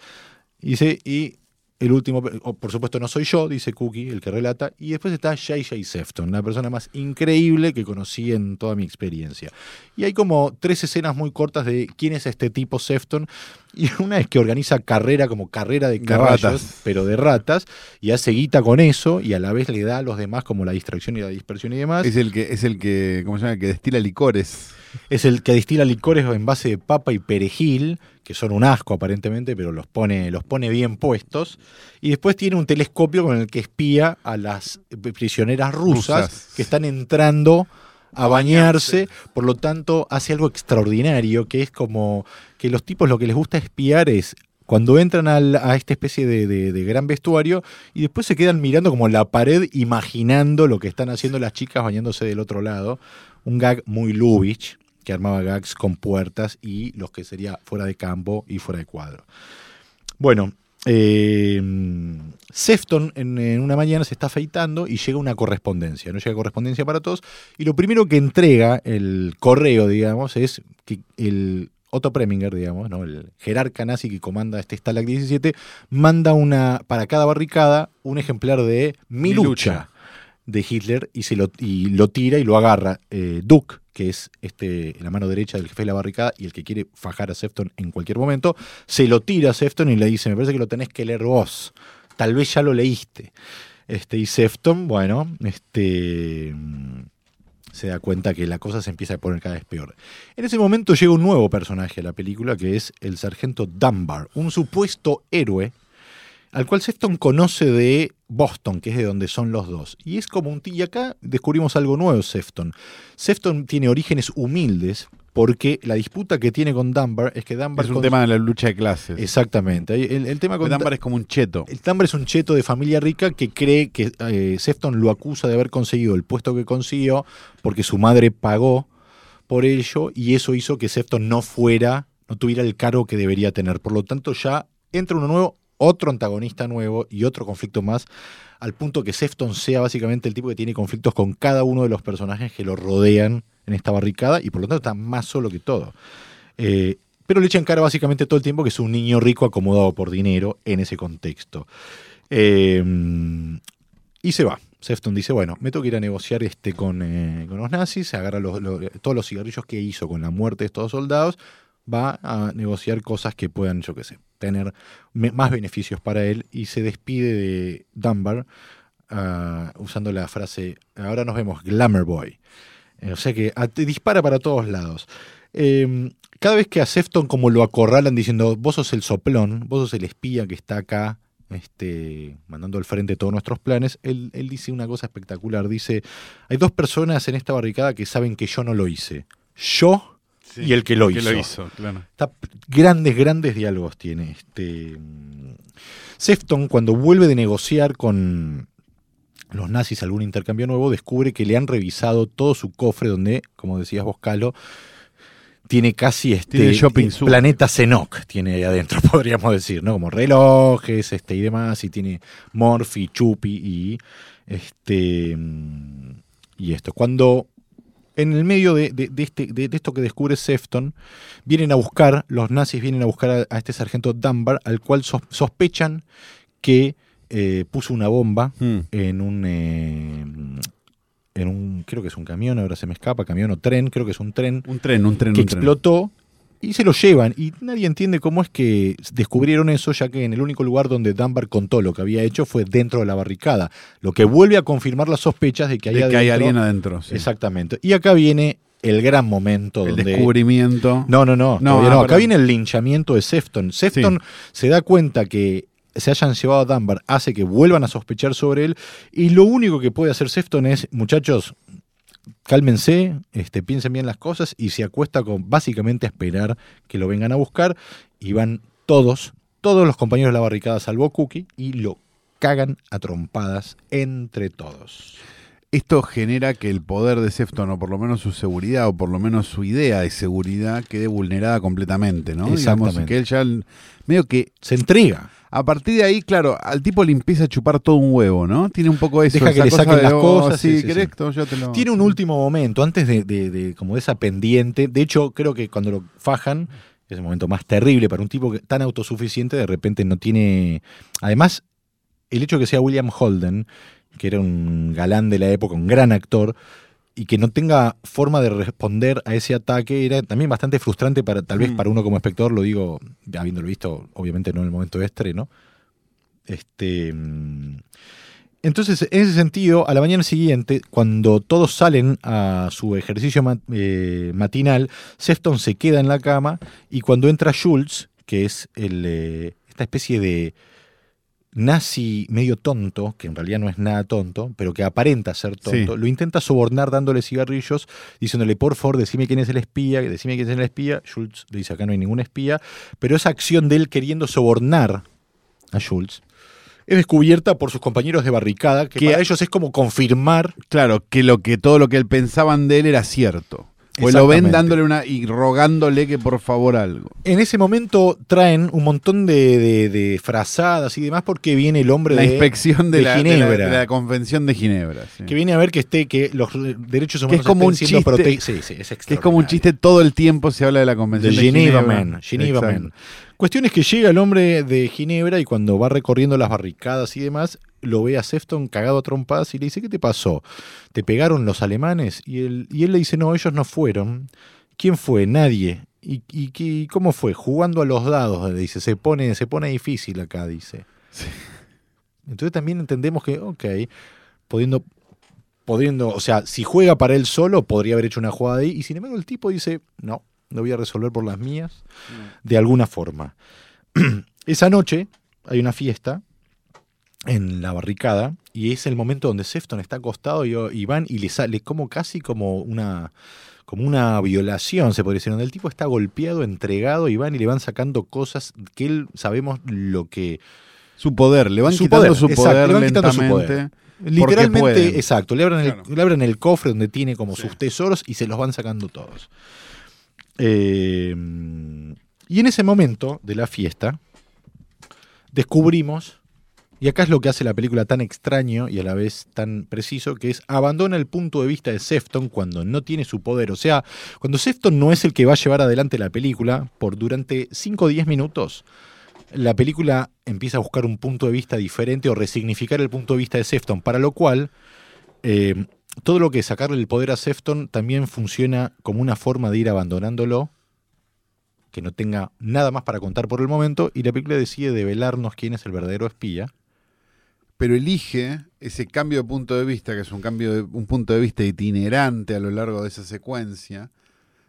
y dice, y el último, por supuesto no soy yo, dice Cookie, el que relata, y después está J.J. Sefton, la persona más increíble que conocí en toda mi experiencia. Y hay como tres escenas muy cortas de quién es este tipo Sefton, y una es que organiza carrera como carrera de De caballos, ratas. pero de ratas, y hace guita con eso, y a la vez le da a los demás como la distracción y la dispersión y demás. Es el que, es el que, ¿cómo se llama? Que destila licores. Es el que destila licores en base de papa y perejil, que son un asco aparentemente, pero los pone, los pone bien puestos. Y después tiene un telescopio con el que espía a las prisioneras rusas, Rusas. que están entrando a bañarse, por lo tanto hace algo extraordinario, que es como que los tipos lo que les gusta espiar es cuando entran al- a esta especie de, de- de gran vestuario y después se quedan mirando como la pared, imaginando lo que están haciendo las chicas bañándose del otro lado. Un gag muy Lubitsch, que armaba gags con puertas y los que sería fuera de campo y fuera de cuadro. Bueno, eh, Sefton en, en una mañana se está afeitando y llega una correspondencia, no llega correspondencia para todos, y lo primero que entrega el correo, digamos, es que el Otto Preminger, digamos, ¿no? el jerarca nazi que comanda este Stalag 17, manda una para cada barricada un ejemplar de Mi, Mi lucha, lucha. De Hitler y, se lo, y lo tira y lo agarra eh, Duke, que es este, la mano derecha del jefe de la barricada y el que quiere fajar a Sefton en cualquier momento, se lo tira a Sefton y le dice, me parece que lo tenés que leer vos, tal vez ya lo leíste. Este, y Sefton, bueno, este, se da cuenta que la cosa se empieza a poner cada vez peor. En ese momento llega un nuevo personaje a la película que es el sargento Dunbar, un supuesto héroe al cual Sefton conoce de Boston, que es de donde son los dos. Y es como un tío. Y acá descubrimos algo nuevo, Sefton. Sefton tiene orígenes humildes, porque la disputa que tiene con Dunbar es que Dunbar... Es un tema de la lucha de clases. Exactamente. El, el tema con Dunbar es como un cheto. el Dunbar es un cheto de familia rica que cree que eh, Sefton lo acusa de haber conseguido el puesto que consiguió porque su madre pagó por ello y eso hizo que Sefton no fuera, no tuviera el cargo que debería tener. Por lo tanto, ya entra uno nuevo, otro antagonista nuevo y otro conflicto más, al punto que Sefton sea básicamente el tipo que tiene conflictos con cada uno de los personajes que lo rodean en esta barricada y por lo tanto está más solo que todo. Eh, pero le echan cara básicamente todo el tiempo que es un niño rico acomodado por dinero en ese contexto. Eh, y se va. Sefton dice, bueno, me tengo que ir a negociar este con, eh, con los nazis, se agarra todos los cigarrillos que hizo con la muerte de estos soldados, va a negociar cosas que puedan, yo qué sé, tener más beneficios para él y se despide de Dunbar ah, usando la frase, ahora nos vemos, Glamour Boy. Eh, o sea que a- te dispara para todos lados. Eh, cada vez que a Sefton como lo acorralan diciendo, vos sos el soplón, vos sos el espía que está acá, este, mandando al frente todos nuestros planes, él, él dice una cosa espectacular. Dice, hay dos personas en esta barricada que saben que yo no lo hice. Yo y el que lo hizo. lo hizo, claro. Está- grandes, grandes diálogos tiene. Este, mm, Sefton, cuando vuelve de negociar con los nazis algún intercambio nuevo, descubre que le han revisado todo su cofre, donde, como decías vos, Calo, tiene casi este Tiene eh, planeta Zenok, tiene ahí adentro, podríamos decir, ¿no? Como relojes este, y demás, y tiene Morphy, Chupi y este mm, y esto. Cuando en el medio de, de- de este, de, esto que descubre Sefton, vienen a buscar, los nazis vienen a buscar a, a este sargento Dunbar, al cual sos- sospechan que eh, puso una bomba Mm. en un eh, en un creo que es un camión, ahora se me escapa, camión o tren, creo que es un tren Un tren, un tren, que un tren. Y se lo llevan y nadie entiende cómo es que descubrieron eso ya que en el único lugar donde Dunbar contó lo que había hecho fue dentro de la barricada, lo que vuelve a confirmar las sospechas de que hay, De que hay adentro- alguien adentro. sí. Exactamente. Y acá viene el gran momento El donde descubrimiento. no, no, no, No, ah, no. Acá viene el linchamiento de Sefton. Sefton se da cuenta que se hayan llevado a Dunbar, hace que vuelvan a sospechar sobre él, y lo único que puede hacer Sefton es, muchachos, cálmense, este, piensen bien las cosas, y se acuesta con básicamente a esperar que lo vengan a buscar, y van todos, todos los compañeros de la barricada, salvo Cookie, y lo cagan a trompadas entre todos. Esto genera que el poder de Sefton, o por lo menos su seguridad, o por lo menos su idea de seguridad, quede vulnerada completamente, ¿no? Digamos Exactamente. que él ya, medio que, Se entrega. A partir de ahí, claro, al tipo le empieza a chupar todo un huevo, ¿no? Tiene un poco eso. Deja que le cosa saquen de, las oh, cosas, Sí, sí, sí, ¿querés sí. esto? Yo te lo- Tiene un último momento, antes de, de- de- como de esa pendiente. De hecho, creo que cuando lo fajan, es el momento más terrible para un tipo que, tan autosuficiente, de repente no tiene. Además, el hecho de que sea William Holden, que era un galán de la época, un gran actor, y que no tenga forma de responder a ese ataque, era también bastante frustrante para, tal vez Mm. para uno como espectador, lo digo, habiéndolo visto, obviamente no en el momento de estreno. Este. mm, entonces, en ese sentido, a la mañana siguiente, cuando todos salen a su ejercicio eh, matinal, Sefton se queda en la cama y cuando entra Schultz, que es el, eh, esta especie de nazi medio tonto, que en realidad no es nada tonto, pero que aparenta ser tonto, Sí. lo intenta sobornar dándole cigarrillos, diciéndole, por favor, decime quién es el espía, decime quién es el espía. Schultz le dice, acá no hay ningún espía, pero esa acción de él queriendo sobornar a Schultz es descubierta por sus compañeros de barricada, que Que- para ellos es como confirmar Claro, que lo que todo lo que él pensaban de él era cierto. Pues lo ven dándole una y rogándole que por favor algo. En ese momento traen un montón de, de- de frazadas y demás porque viene el hombre La de, inspección de, de la, la- Ginebra. de la Convención de Ginebra. sí. que viene a ver que esté que los derechos humanos es como estén un siendo chiste. Sí, sí, es Que es como un chiste, todo el tiempo se habla de la Convención de, Ginebra. Man, Geneva. Man. Cuestión es que llega el hombre de Ginebra y cuando va recorriendo las barricadas y demás, lo ve a Sefton cagado a trompadas y le dice, ¿qué te pasó? ¿Te pegaron los alemanes? Y él, y él le dice, no, ellos no fueron. ¿Quién fue? Nadie. ¿Y, y qué- cómo fue? Jugando a los dados, le dice, se pone, se pone difícil acá, dice. Sí. Entonces también entendemos que, ok, pudiendo pudiendo, o sea, si juega para él solo, podría haber hecho una jugada ahí, y sin embargo el tipo dice, no, lo voy a resolver por las mías, de alguna forma. Esa noche hay una fiesta en la barricada, y es el momento donde Sefton está acostado y, y van y le sale como casi como una como una violación, se podría decir, donde el tipo está golpeado, entregado, y van y le van sacando cosas que él sabemos lo que... Su poder, le van Su quitando poder, su exacto, poder le van quitando su poder. Literalmente, exacto, le abren, el, Claro. le abren el cofre donde tiene como Sí. sus tesoros y se los van sacando todos. Eh, y en ese momento de la fiesta, descubrimos, y acá es lo que hace la película tan extraño y a la vez tan preciso, que es abandona el punto de vista de Sefton cuando no tiene su poder. O sea, cuando Sefton no es el que va a llevar adelante la película, por durante 5 o 10 minutos, la película empieza a buscar un punto de vista diferente o resignificar el punto de vista de Sefton, para lo cual eh, todo lo que es sacarle el poder a Sefton también funciona como una forma de ir abandonándolo, que no tenga nada más para contar por el momento, y la película decide develarnos quién es el verdadero espía. Pero elige ese cambio de punto de vista, que es un cambio de un punto de vista itinerante a lo largo de esa secuencia,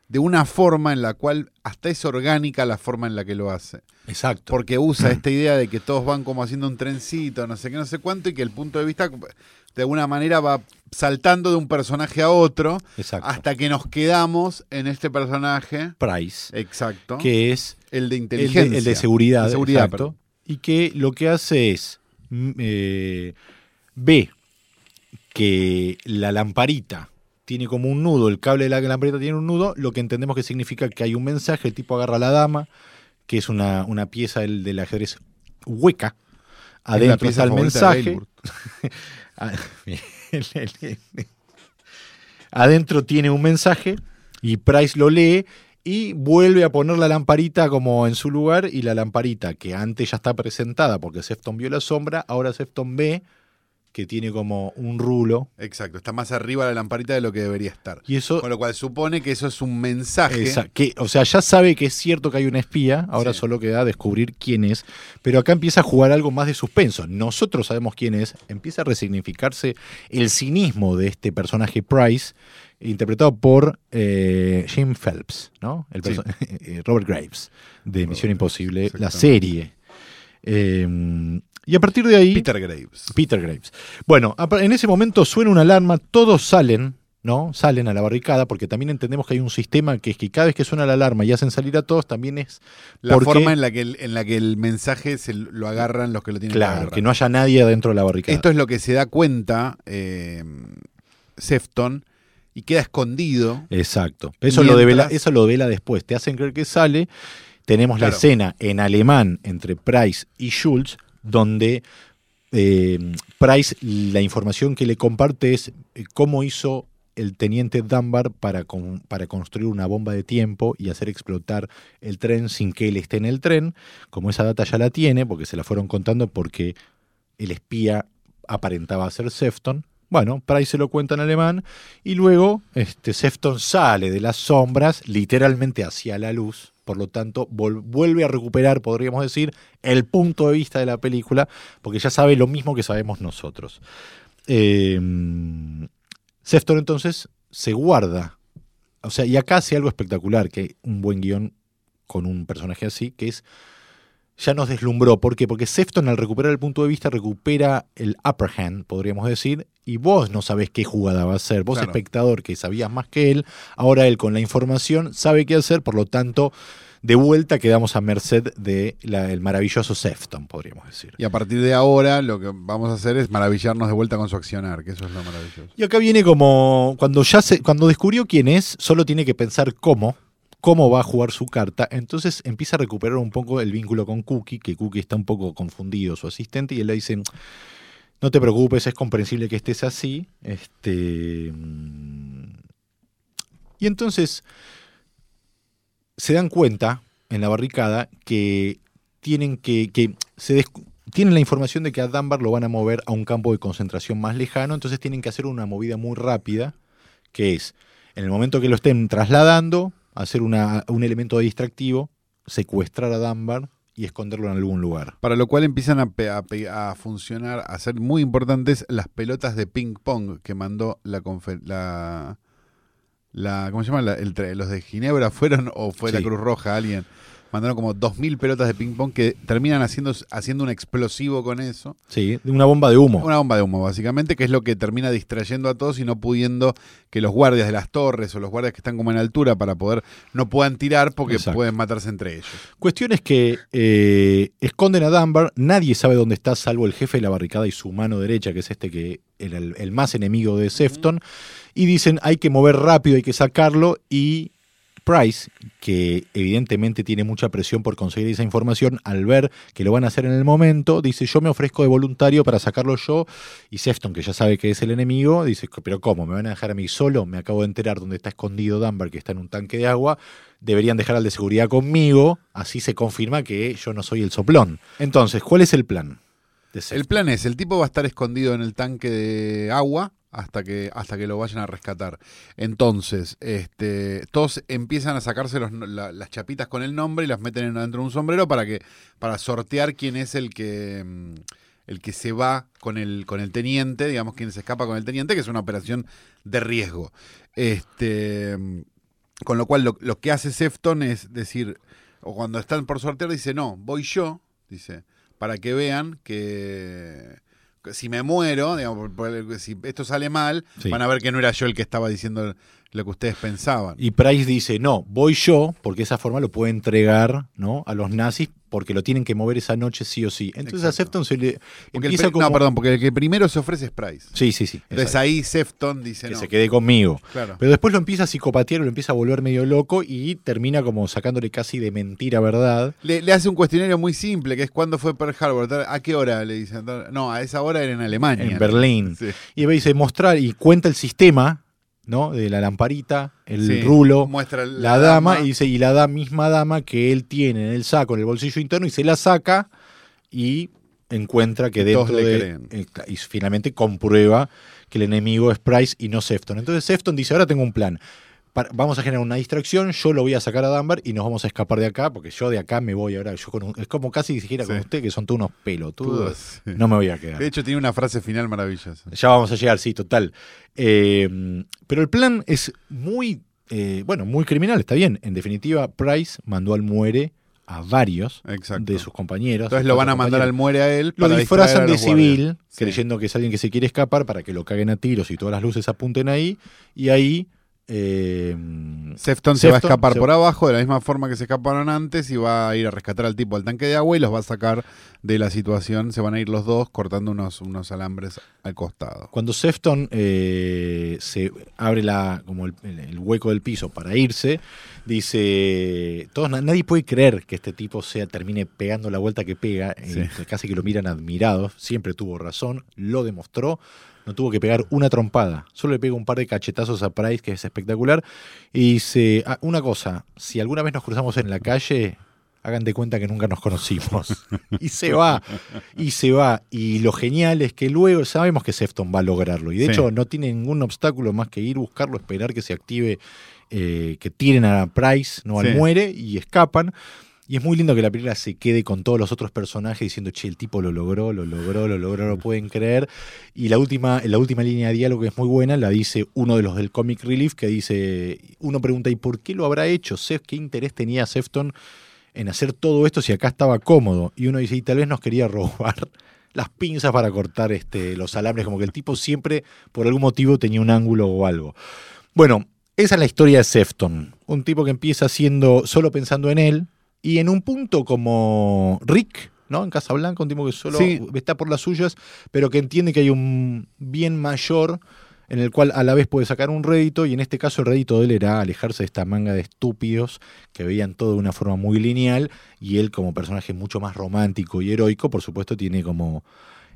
de una forma en la cual hasta es orgánica la forma en la que lo hace. Exacto. Porque usa esta idea de que todos van como haciendo un trencito, no sé qué, no sé cuánto, y que el punto de vista de alguna manera va saltando de un personaje a otro Exacto. hasta que nos quedamos en este personaje. Price, Exacto. que es el de el inteligencia. de, el de seguridad, De seguridad, exacto, y que lo que hace es eh, ve que la lamparita tiene como un nudo, el cable de la lamparita tiene un nudo, lo que entendemos que significa que hay un mensaje, el tipo agarra a la dama, que es una, una pieza del, del ajedrez hueca, adentro está el mensaje. Ah. Adentro tiene un mensaje y Price lo lee y vuelve a poner la lamparita como en su lugar y la lamparita que antes ya está presentada porque Sefton vio la sombra, ahora Sefton ve que tiene como un rulo Exacto, está más arriba la lamparita de lo que debería estar. y eso Con lo cual supone que eso es un mensaje. Esa- que, o sea, ya sabe que es cierto que hay una espía, ahora Sí. solo queda descubrir quién es, pero acá empieza a jugar algo más de suspenso. Nosotros sabemos quién es, empieza a resignificarse el cinismo de este personaje Price, interpretado por eh, Jim Phelps, ¿no? El Sí. eh, Robert Graves, de Misión Imposible, la serie. Eh, y a partir de ahí... Peter Graves. Peter Graves. Bueno, en ese momento suena una alarma, todos salen, ¿no? Salen a la barricada, porque también entendemos que hay un sistema que es que cada vez que suena la alarma y hacen salir a todos, también es La porque- forma en la, que el, en la que el mensaje se lo agarran los que lo tienen que claro, que no haya nadie adentro de la barricada. Esto es lo que se da cuenta eh, Sefton y queda escondido. Exacto. Eso lo, devela, eso lo devela después. Te hacen creer que sale. Tenemos la escena en alemán entre Price y Schultz, donde eh, Price, la información que le comparte es eh, cómo hizo el teniente Dunbar para, con- para construir una bomba de tiempo y hacer explotar el tren sin que él esté en el tren. Como esa data ya la tiene, porque se la fueron contando porque el espía aparentaba ser Sefton. Bueno, Price se lo cuenta en alemán y luego este, Sefton sale de las sombras literalmente hacia la luz. Por lo tanto, vuelve a recuperar, podríamos decir, el punto de vista de la película, porque ya sabe lo mismo que sabemos nosotros. Eh, Sefton entonces se guarda. O sea, y acá hace algo espectacular, que un buen guion con un personaje así, que es ya nos deslumbró. ¿Por qué? Porque Sefton al recuperar el punto de vista recupera el upper hand, podríamos decir, y vos no sabés qué jugada va a hacer. Vos, Claro. espectador, que sabías más que él, ahora él con la información sabe qué hacer, por lo tanto, de vuelta quedamos a merced del maravilloso Sefton, podríamos decir. Y a partir de ahora lo que vamos a hacer es maravillarnos de vuelta con su accionar, que eso es lo maravilloso. Y acá viene como cuando ya se, cuando descubrió quién es, solo tiene que pensar cómo, cómo va a jugar su carta. Entonces empieza a recuperar un poco el vínculo con Cookie, que Cookie está un poco confundido, su asistente, y él le dice, no te preocupes, es comprensible que estés así. Este, mm, y entonces se dan cuenta en la barricada que tienen que, que se tienen la información de que a Dunbar lo van a mover a un campo de concentración más lejano, entonces tienen que hacer una movida muy rápida, que es, en el momento que lo estén trasladando, hacer una- un elemento distractivo, secuestrar a Dunbar y esconderlo en algún lugar. Para lo cual empiezan a, a a funcionar, a ser muy importantes las pelotas de ping pong que mandó la la, la ¿cómo se llama? La- el los de Ginebra fueron o fue la. Cruz Roja, alguien. Mandaron como 2.000 pelotas de ping pong que terminan haciendo, haciendo un explosivo con eso. Sí, una bomba de humo. Una bomba de humo, básicamente, que es lo que termina distrayendo a todos y no pudiendo que los guardias de las torres o los guardias que están como en altura para poder, no puedan tirar porque Exacto. pueden matarse entre ellos. Cuestión es que eh, esconden a Dunbar, nadie sabe dónde está, salvo el jefe de la barricada y su mano derecha, que es este que era el, el más enemigo de Sefton, y dicen hay que mover rápido, hay que sacarlo, y Price, que evidentemente tiene mucha presión por conseguir esa información, al ver que lo van a hacer en el momento, dice yo me ofrezco de voluntario para sacarlo yo, y Sefton, que ya sabe que es el enemigo, dice, pero ¿cómo? ¿Me van a dejar a mí solo? Me acabo de enterar dónde está escondido Dunbar, que está en un tanque de agua, deberían dejar al de seguridad conmigo, así se confirma que yo no soy el soplón. Entonces, ¿cuál es el plan? El plan es, el tipo va a estar escondido en el tanque de agua hasta que, hasta que lo vayan a rescatar. Entonces, este, todos empiezan a sacarse los- la- las chapitas con el nombre y las meten en- dentro de un sombrero para que, para sortear quién es el que mm, el que se va con el, con el teniente, digamos, quién se escapa con el teniente, que es una operación de riesgo. Este, mm, con lo cual, lo, lo que hace Sefton es decir, o cuando están por sortear, dice, no, voy yo, dice, para que vean que si me muero, digamos, si esto sale mal, Sí. van a ver que no era yo el que estaba diciendo lo que ustedes pensaban. Y Price dice, no, voy yo, porque de esa forma lo puede entregar ¿no? a los nazis, porque lo tienen que mover esa noche sí o sí. Entonces a Exacto. Sefton se le el empieza como... No, perdón, porque el que primero se ofrece es Price. Sí, sí, sí. Entonces exacto. ahí Sefton dice, que no, se quede conmigo. claro. Pero después lo empieza a psicopatear, lo empieza a volver medio loco y termina como sacándole casi de mentira verdad. Le, le hace un cuestionario muy simple, que es ¿cuándo fue Pearl Harbor? ¿A qué hora? Le dicen. No, a esa hora era en Alemania. En Berlín. Sí. Y me dice mostrar y cuenta el sistema, ¿no? De la lamparita, el Sí. rulo, Muestra la, dama, y dice, y la da- misma dama que él tiene en el saco, en el bolsillo interno, y se la saca y encuentra que dentro le de. creen. eh, y finalmente comprueba que el enemigo es Price y no Sefton. Entonces Sefton dice: Ahora tengo un plan. Para- vamos a generar una distracción, yo lo voy a sacar a Dunbar y nos vamos a escapar de acá, porque yo de acá me voy ahora. Yo con un- es como casi si dijera con usted que son todos unos pelotudos. No me voy a quedar. De hecho, tiene una frase final maravillosa. Ya vamos a llegar, sí, total. Eh, pero el plan es muy, eh, bueno, muy criminal, está bien. En definitiva, Price mandó al muere a varios Exacto. de sus compañeros. Entonces lo van a mandar al muere a él. Lo disfrazan de civil, Sí. creyendo que es alguien que se quiere escapar para que lo caguen a tiros y todas las luces apunten ahí. Y ahí... eh, Sefton se va a escapar se- por abajo de la misma forma que se escaparon antes y va a ir a rescatar al tipo al tanque de agua y los va a sacar de la situación. Se van a ir los dos cortando unos, unos alambres al costado. Cuando Sefton eh, se abre la, como el, hueco del piso para irse, dice, todos, na- nadie puede creer que este tipo sea, termine pegando la vuelta que pega, eh, casi que lo miran admirados, siempre tuvo razón, lo demostró, no tuvo que pegar una trompada, solo le pega un par de cachetazos a Price, que es espectacular, y dice, "Ah, una cosa, si alguna vez nos cruzamos en la calle, hagan de cuenta que nunca nos conocimos. y se va, y se va. Y lo genial es que luego sabemos que Sefton va a lograrlo. Y de Sí. hecho no tiene ningún obstáculo más que ir, buscarlo, esperar que se active, eh, que tiren a Price, no al Sí. muere, y escapan. Y es muy lindo que la película se quede con todos los otros personajes diciendo, che, el tipo lo logró, lo logró, lo logró, no lo pueden creer. Y la última, la última línea de diálogo que es muy buena, la dice uno de los del Comic Relief, que dice, uno pregunta, ¿y por qué lo habrá hecho? ¿Qué interés tenía Sefton en hacer todo esto si acá estaba cómodo? Y uno dice, y tal vez nos quería robar las pinzas para cortar este, los alambres, como que el tipo siempre, por algún motivo, tenía un ángulo o algo. Bueno, esa es la historia de Sefton. Un tipo que empieza siendo solo pensando en él y en un punto como Rick, ¿no? En Casablanca, un tipo que solo Sí. está por las suyas, pero que entiende que hay un bien mayor en el cual a la vez puede sacar un rédito y en este caso el rédito de él era alejarse de esta manga de estúpidos que veían todo de una forma muy lineal y él como personaje mucho más romántico y heroico, por supuesto, tiene como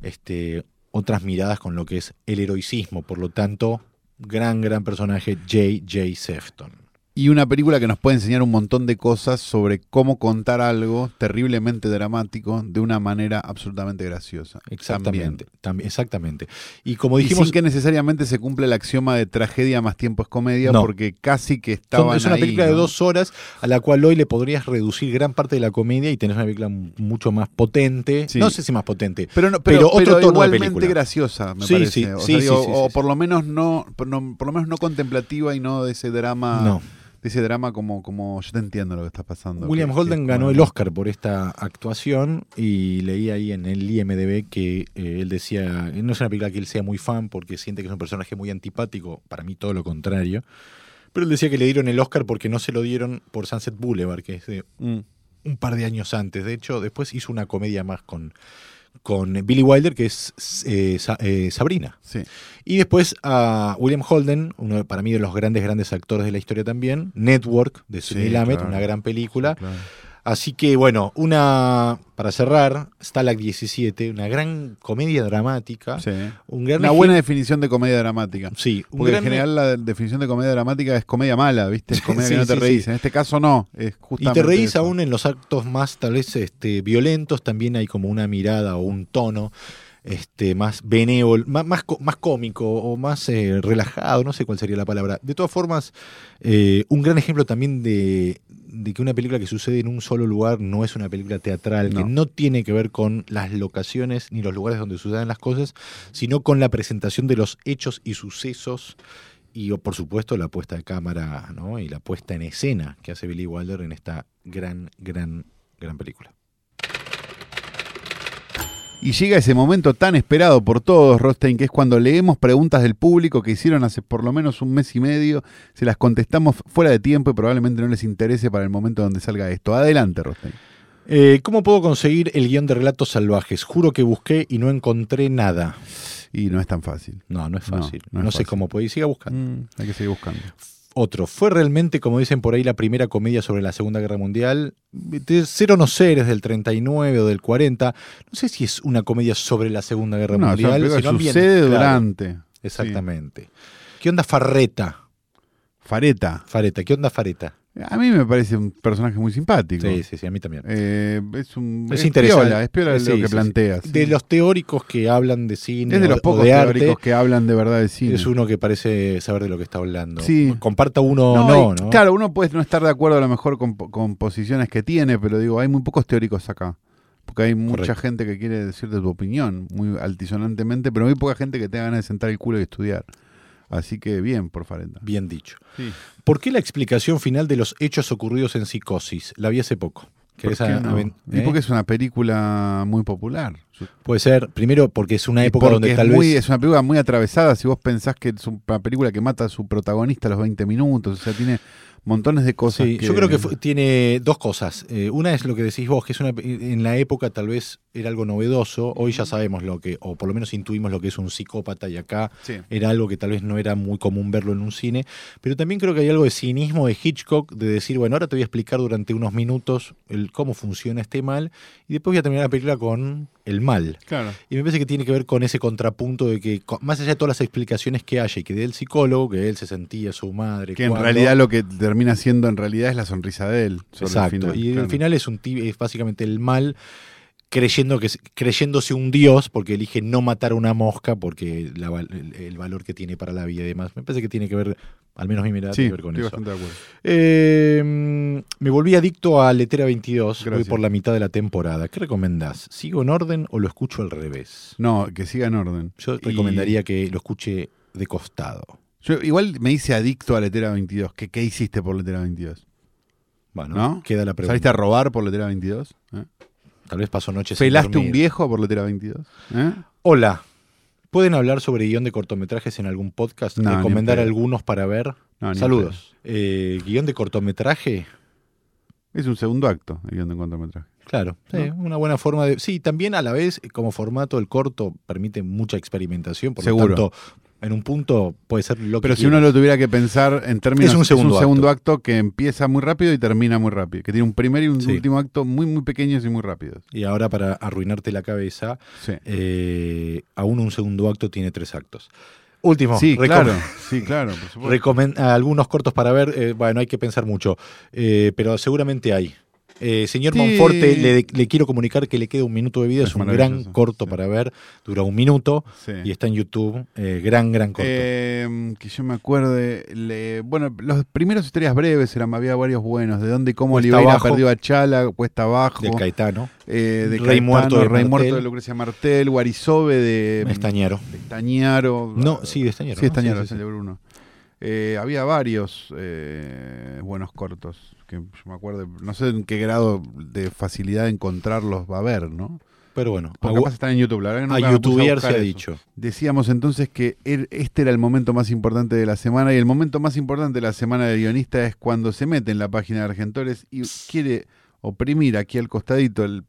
este, otras miradas con lo que es el heroicismo, por lo tanto, gran, gran personaje J.J. Sefton. Y una película que nos puede enseñar un montón de cosas sobre cómo contar algo terriblemente dramático de una manera absolutamente graciosa. Exactamente, también, exactamente. Y como Y dijimos, sin que necesariamente se cumple el axioma de tragedia más tiempo es comedia, No. porque casi que estaban es una ahí, película de dos horas a la cual hoy le podrías reducir gran parte de la comedia y tenés una película mucho más potente. Sí. No sé si más potente. Pero, no, Pero pero, otro pero tono de igualmente película. graciosa, me Sí, parece. sí, o, sea, digo, o por lo menos no, por, no- por lo menos no contemplativa y no de ese drama, No. De ese drama como, como yo te entiendo lo que está pasando. William que- Holden ganó como- el Oscar por esta actuación y leí ahí en el IMDB que eh, él decía, no es una película que él sea muy fan porque siente que es un personaje muy antipático, para mí todo lo contrario, pero él decía que le dieron el Oscar porque no se lo dieron por Sunset Boulevard, que es de Mm. un par de años antes. De hecho, después hizo una comedia más con, con Billy Wilder, que es eh, Sa- eh, Sabrina. Sí. Y después a William Holden, uno de- para mí de los grandes, grandes actores de la historia también, Network, de Sí, Sidney claro. una gran película. Claro. Así que bueno, una, para cerrar, Stalag 17, una gran comedia dramática. Sí. Un gran Una buena definición de comedia dramática. Sí, un Porque gran- en general la definición de comedia dramática es comedia mala, ¿viste? Es comedia Sí, que no te sí, reís. En este caso no, es Y te reís eso. aún en los actos más tal vez este, violentos, también hay como una mirada o un tono este, más benévolo, más, más, có- más cómico o más eh, relajado, no sé cuál sería la palabra. De todas formas, eh, un gran ejemplo también de, de que una película que sucede en un solo lugar no es una película teatral, No. que no tiene que ver con las locaciones ni los lugares donde suceden las cosas, sino con la presentación de los hechos y sucesos y por supuesto la puesta de cámara ¿no? y la puesta en escena que hace Billy Wilder en esta gran, gran, gran película. Y llega ese momento tan esperado por todos, Rostein, que es cuando leemos preguntas del público que hicieron hace por lo menos un mes y medio, se las contestamos fuera de tiempo y probablemente no les interese para el momento donde salga esto. Adelante, Rostein. Eh, ¿Cómo puedo conseguir el guion de Relatos Salvajes? Juro que busqué y no encontré nada. Y no es tan fácil. No, no es No, fácil. no No, es sé fácil. cómo puede. Y siga buscando. Mm, hay que seguir buscando. Otro, ¿fue realmente, como dicen por ahí, la primera comedia sobre la Segunda Guerra Mundial? Cero no ser, es del 39 o del 40. No sé si es una comedia sobre la Segunda Guerra No, Mundial. sino que bien- sucede claro, durante. Exactamente. ¿Qué onda Farreta? Fareta. Fareta, ¿qué onda Fareta? A mí me parece un personaje muy simpático. Sí, sí, sí, a mí también. Eh, es un, Es interesante. Piola, es piola Sí, lo que sí. planteas. De los teóricos que hablan de cine es de los pocos de arte, teóricos que hablan de verdad de cine. es uno que parece saber de lo que está hablando. Sí. Comparta uno No, no, y, ¿no? Claro, uno puede no estar de acuerdo a lo mejor con, con posiciones que tiene, pero digo, hay muy pocos teóricos acá. Porque hay mucha Correcto. gente que quiere decirte tu opinión, muy altisonantemente, pero muy poca gente que tenga ganas de sentar el culo y estudiar. Así que bien, por Farenta. Bien dicho. Sí. ¿Por qué la explicación final de los hechos ocurridos en psicosis? La vi hace poco. ¿Por ¿Querés qué a- no? aven- Y eh? porque es una película muy popular. Puede ser, primero, porque es una Y época donde tal muy- vez. Es una película muy atravesada. Si vos pensás que es una película que mata a su protagonista a los 20 minutos, o sea, tiene montones de cosas. Sí, que- yo creo que fue- tiene dos cosas. Eh, una es lo que decís vos, que es una, en la época tal vez era algo novedoso. Hoy ya sabemos lo que, o por lo menos intuimos lo que es un psicópata y acá Sí. era algo que tal vez no era muy común verlo en un cine. Pero también creo que hay algo de cinismo de Hitchcock, de decir, bueno, ahora te voy a explicar durante unos minutos el, cómo funciona este mal y después voy a terminar la película con el mal. Claro. Y me parece que tiene que ver con ese contrapunto de que, más allá de todas las explicaciones que haya y que dé el psicólogo, que él se sentía su madre. Que en cuando- realidad lo que termina siendo en realidad es la sonrisa de él. sobre el Exacto. final, y claro. el final es un ti- es básicamente el mal creyendo que creyéndose un dios porque elige no matar a una mosca porque la el, el valor que tiene para la vida y demás. Me parece que tiene que ver, al menos mi mirada, Sí, tiene que ver con estoy eso. bastante de acuerdo. Eh, mm, me volví adicto a Letera 22, voy por la mitad de la temporada. ¿Qué recomendás? ¿Sigo en orden o lo escucho al revés? No, que siga en orden. Yo Y- recomendaría que lo escuche de costado. Yo igual me hice adicto a Letera 22. ¿Qué, qué hiciste por Letera 22? Bueno, ¿No? queda la pregunta. ¿Saliste a robar por Letera 22? ¿Eh? Tal vez pasó noches sin ¿Pelaste un viejo por Letera 22? ¿Eh? Hola. ¿Pueden hablar sobre guion de cortometrajes en algún podcast? No, ¿Recomendar algunos para ver? No, Saludos. Eh, guion de cortometraje, Es un segundo acto el guion de cortometraje. claro. sí, ¿No? una buena forma de. Sí, también a la vez, como formato, el corto permite mucha experimentación. Por Seguro. lo tanto, en un punto puede ser lo Pero que si uno lo tuviera que pensar en términos. Es un segundo acto. que empieza muy rápido y termina muy rápido. Que tiene un primer y un Sí. último acto muy, muy pequeños y muy rápidos. Y ahora, para arruinarte la cabeza, Sí. eh, aún un segundo acto tiene tres actos. Último. Sí, claro, sí, claro, por algunos cortos para ver. eh, bueno, hay que pensar mucho. eh, pero seguramente hay. Eh, señor Sí. Monforte, le, le quiero comunicar que le queda un minuto de vida. Es, Es un gran corto sí. para ver. Dura un minuto Sí. y está en YouTube. eh, gran, gran corto. Eh, que yo me acuerde, le- bueno, los primeros historias breves eran, había varios buenos, de dónde y cómo Cuesta Oliveira Abajo. perdió a Chala, Cuesta Abajo, de Caetano. eh, de Rey Caetano, Muerto de Rey Martel. Muerto de Lucrecia Martel, Guarizove de, Estañero. de Estañaro. No, sí, de Estañero. Sí, ¿no? Estañaro, Sí, es sí, el sí. de Bruno. Eh, había varios eh, buenos cortos que yo me acuerdo, no sé en qué grado de facilidad de encontrarlos va a haber, ¿no? Pero bueno, Porque a, capaz están en YouTube, la verdad que a nunca youtubear se ha eso. dicho. Decíamos entonces que er- este era el momento más importante de la semana y el momento más importante de la semana del guionista es cuando se mete en la página de Argentores y quiere oprimir aquí al costadito el-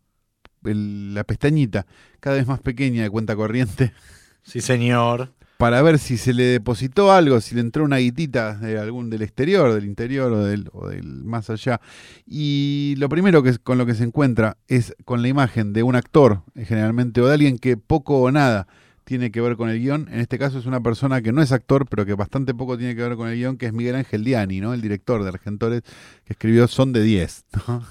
el- la pestañita cada vez más pequeña de cuenta corriente Sí, señor. Para ver si se le depositó algo, si le entró una guitita de algún del exterior, del interior o del, o del más allá. Y lo primero que es- con lo que se encuentra es con la imagen de un actor, eh, generalmente, o de alguien que poco o nada tiene que ver con el guion. En este caso es una persona que no es actor, pero que bastante poco tiene que ver con el guion, que es Miguel Ángel Diani, ¿no? el director de Argentores, que escribió Son de 10. ¿no?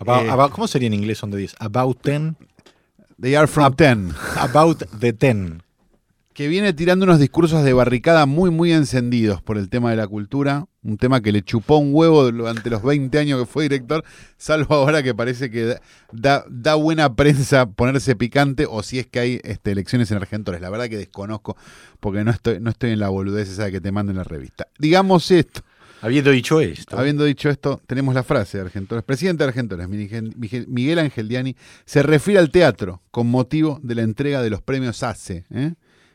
About- Eh. about- ¿Cómo sería en inglés son de 10? About 10. They are from 10. About the 10. Que viene tirando unos discursos de barricada muy, muy encendidos por el tema de la cultura, un tema que le chupó un huevo durante los 20 años que fue director, salvo ahora que parece que da, buena prensa ponerse picante o si es que hay este, elecciones en Argentores. La verdad que desconozco porque no estoy, no estoy en la boludez esa de que te manden la revista. Digamos esto. Habiendo dicho esto, Habiendo dicho esto, tenemos la frase de Argentores. Presidente de Argentores, Miguel Miguel Ángel Diani, se refiere al teatro con motivo de la entrega de los premios ACE. ¿eh?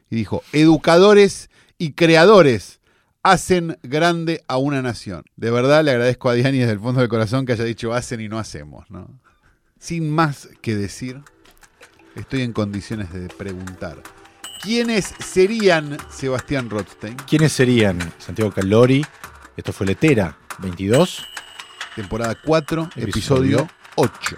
Y dijo, educadores y creadores hacen grande a una nación. De verdad le agradezco a Diani desde el fondo del corazón que haya dicho hacen y no hacemos. ¿no? Sin más que decir, estoy en condiciones de preguntar. ¿Quiénes serían Sebastián Rothstein? ¿quiénes serían? Santiago Calori, esto fue Letera, 22. Temporada 4, Episodio episodio 8.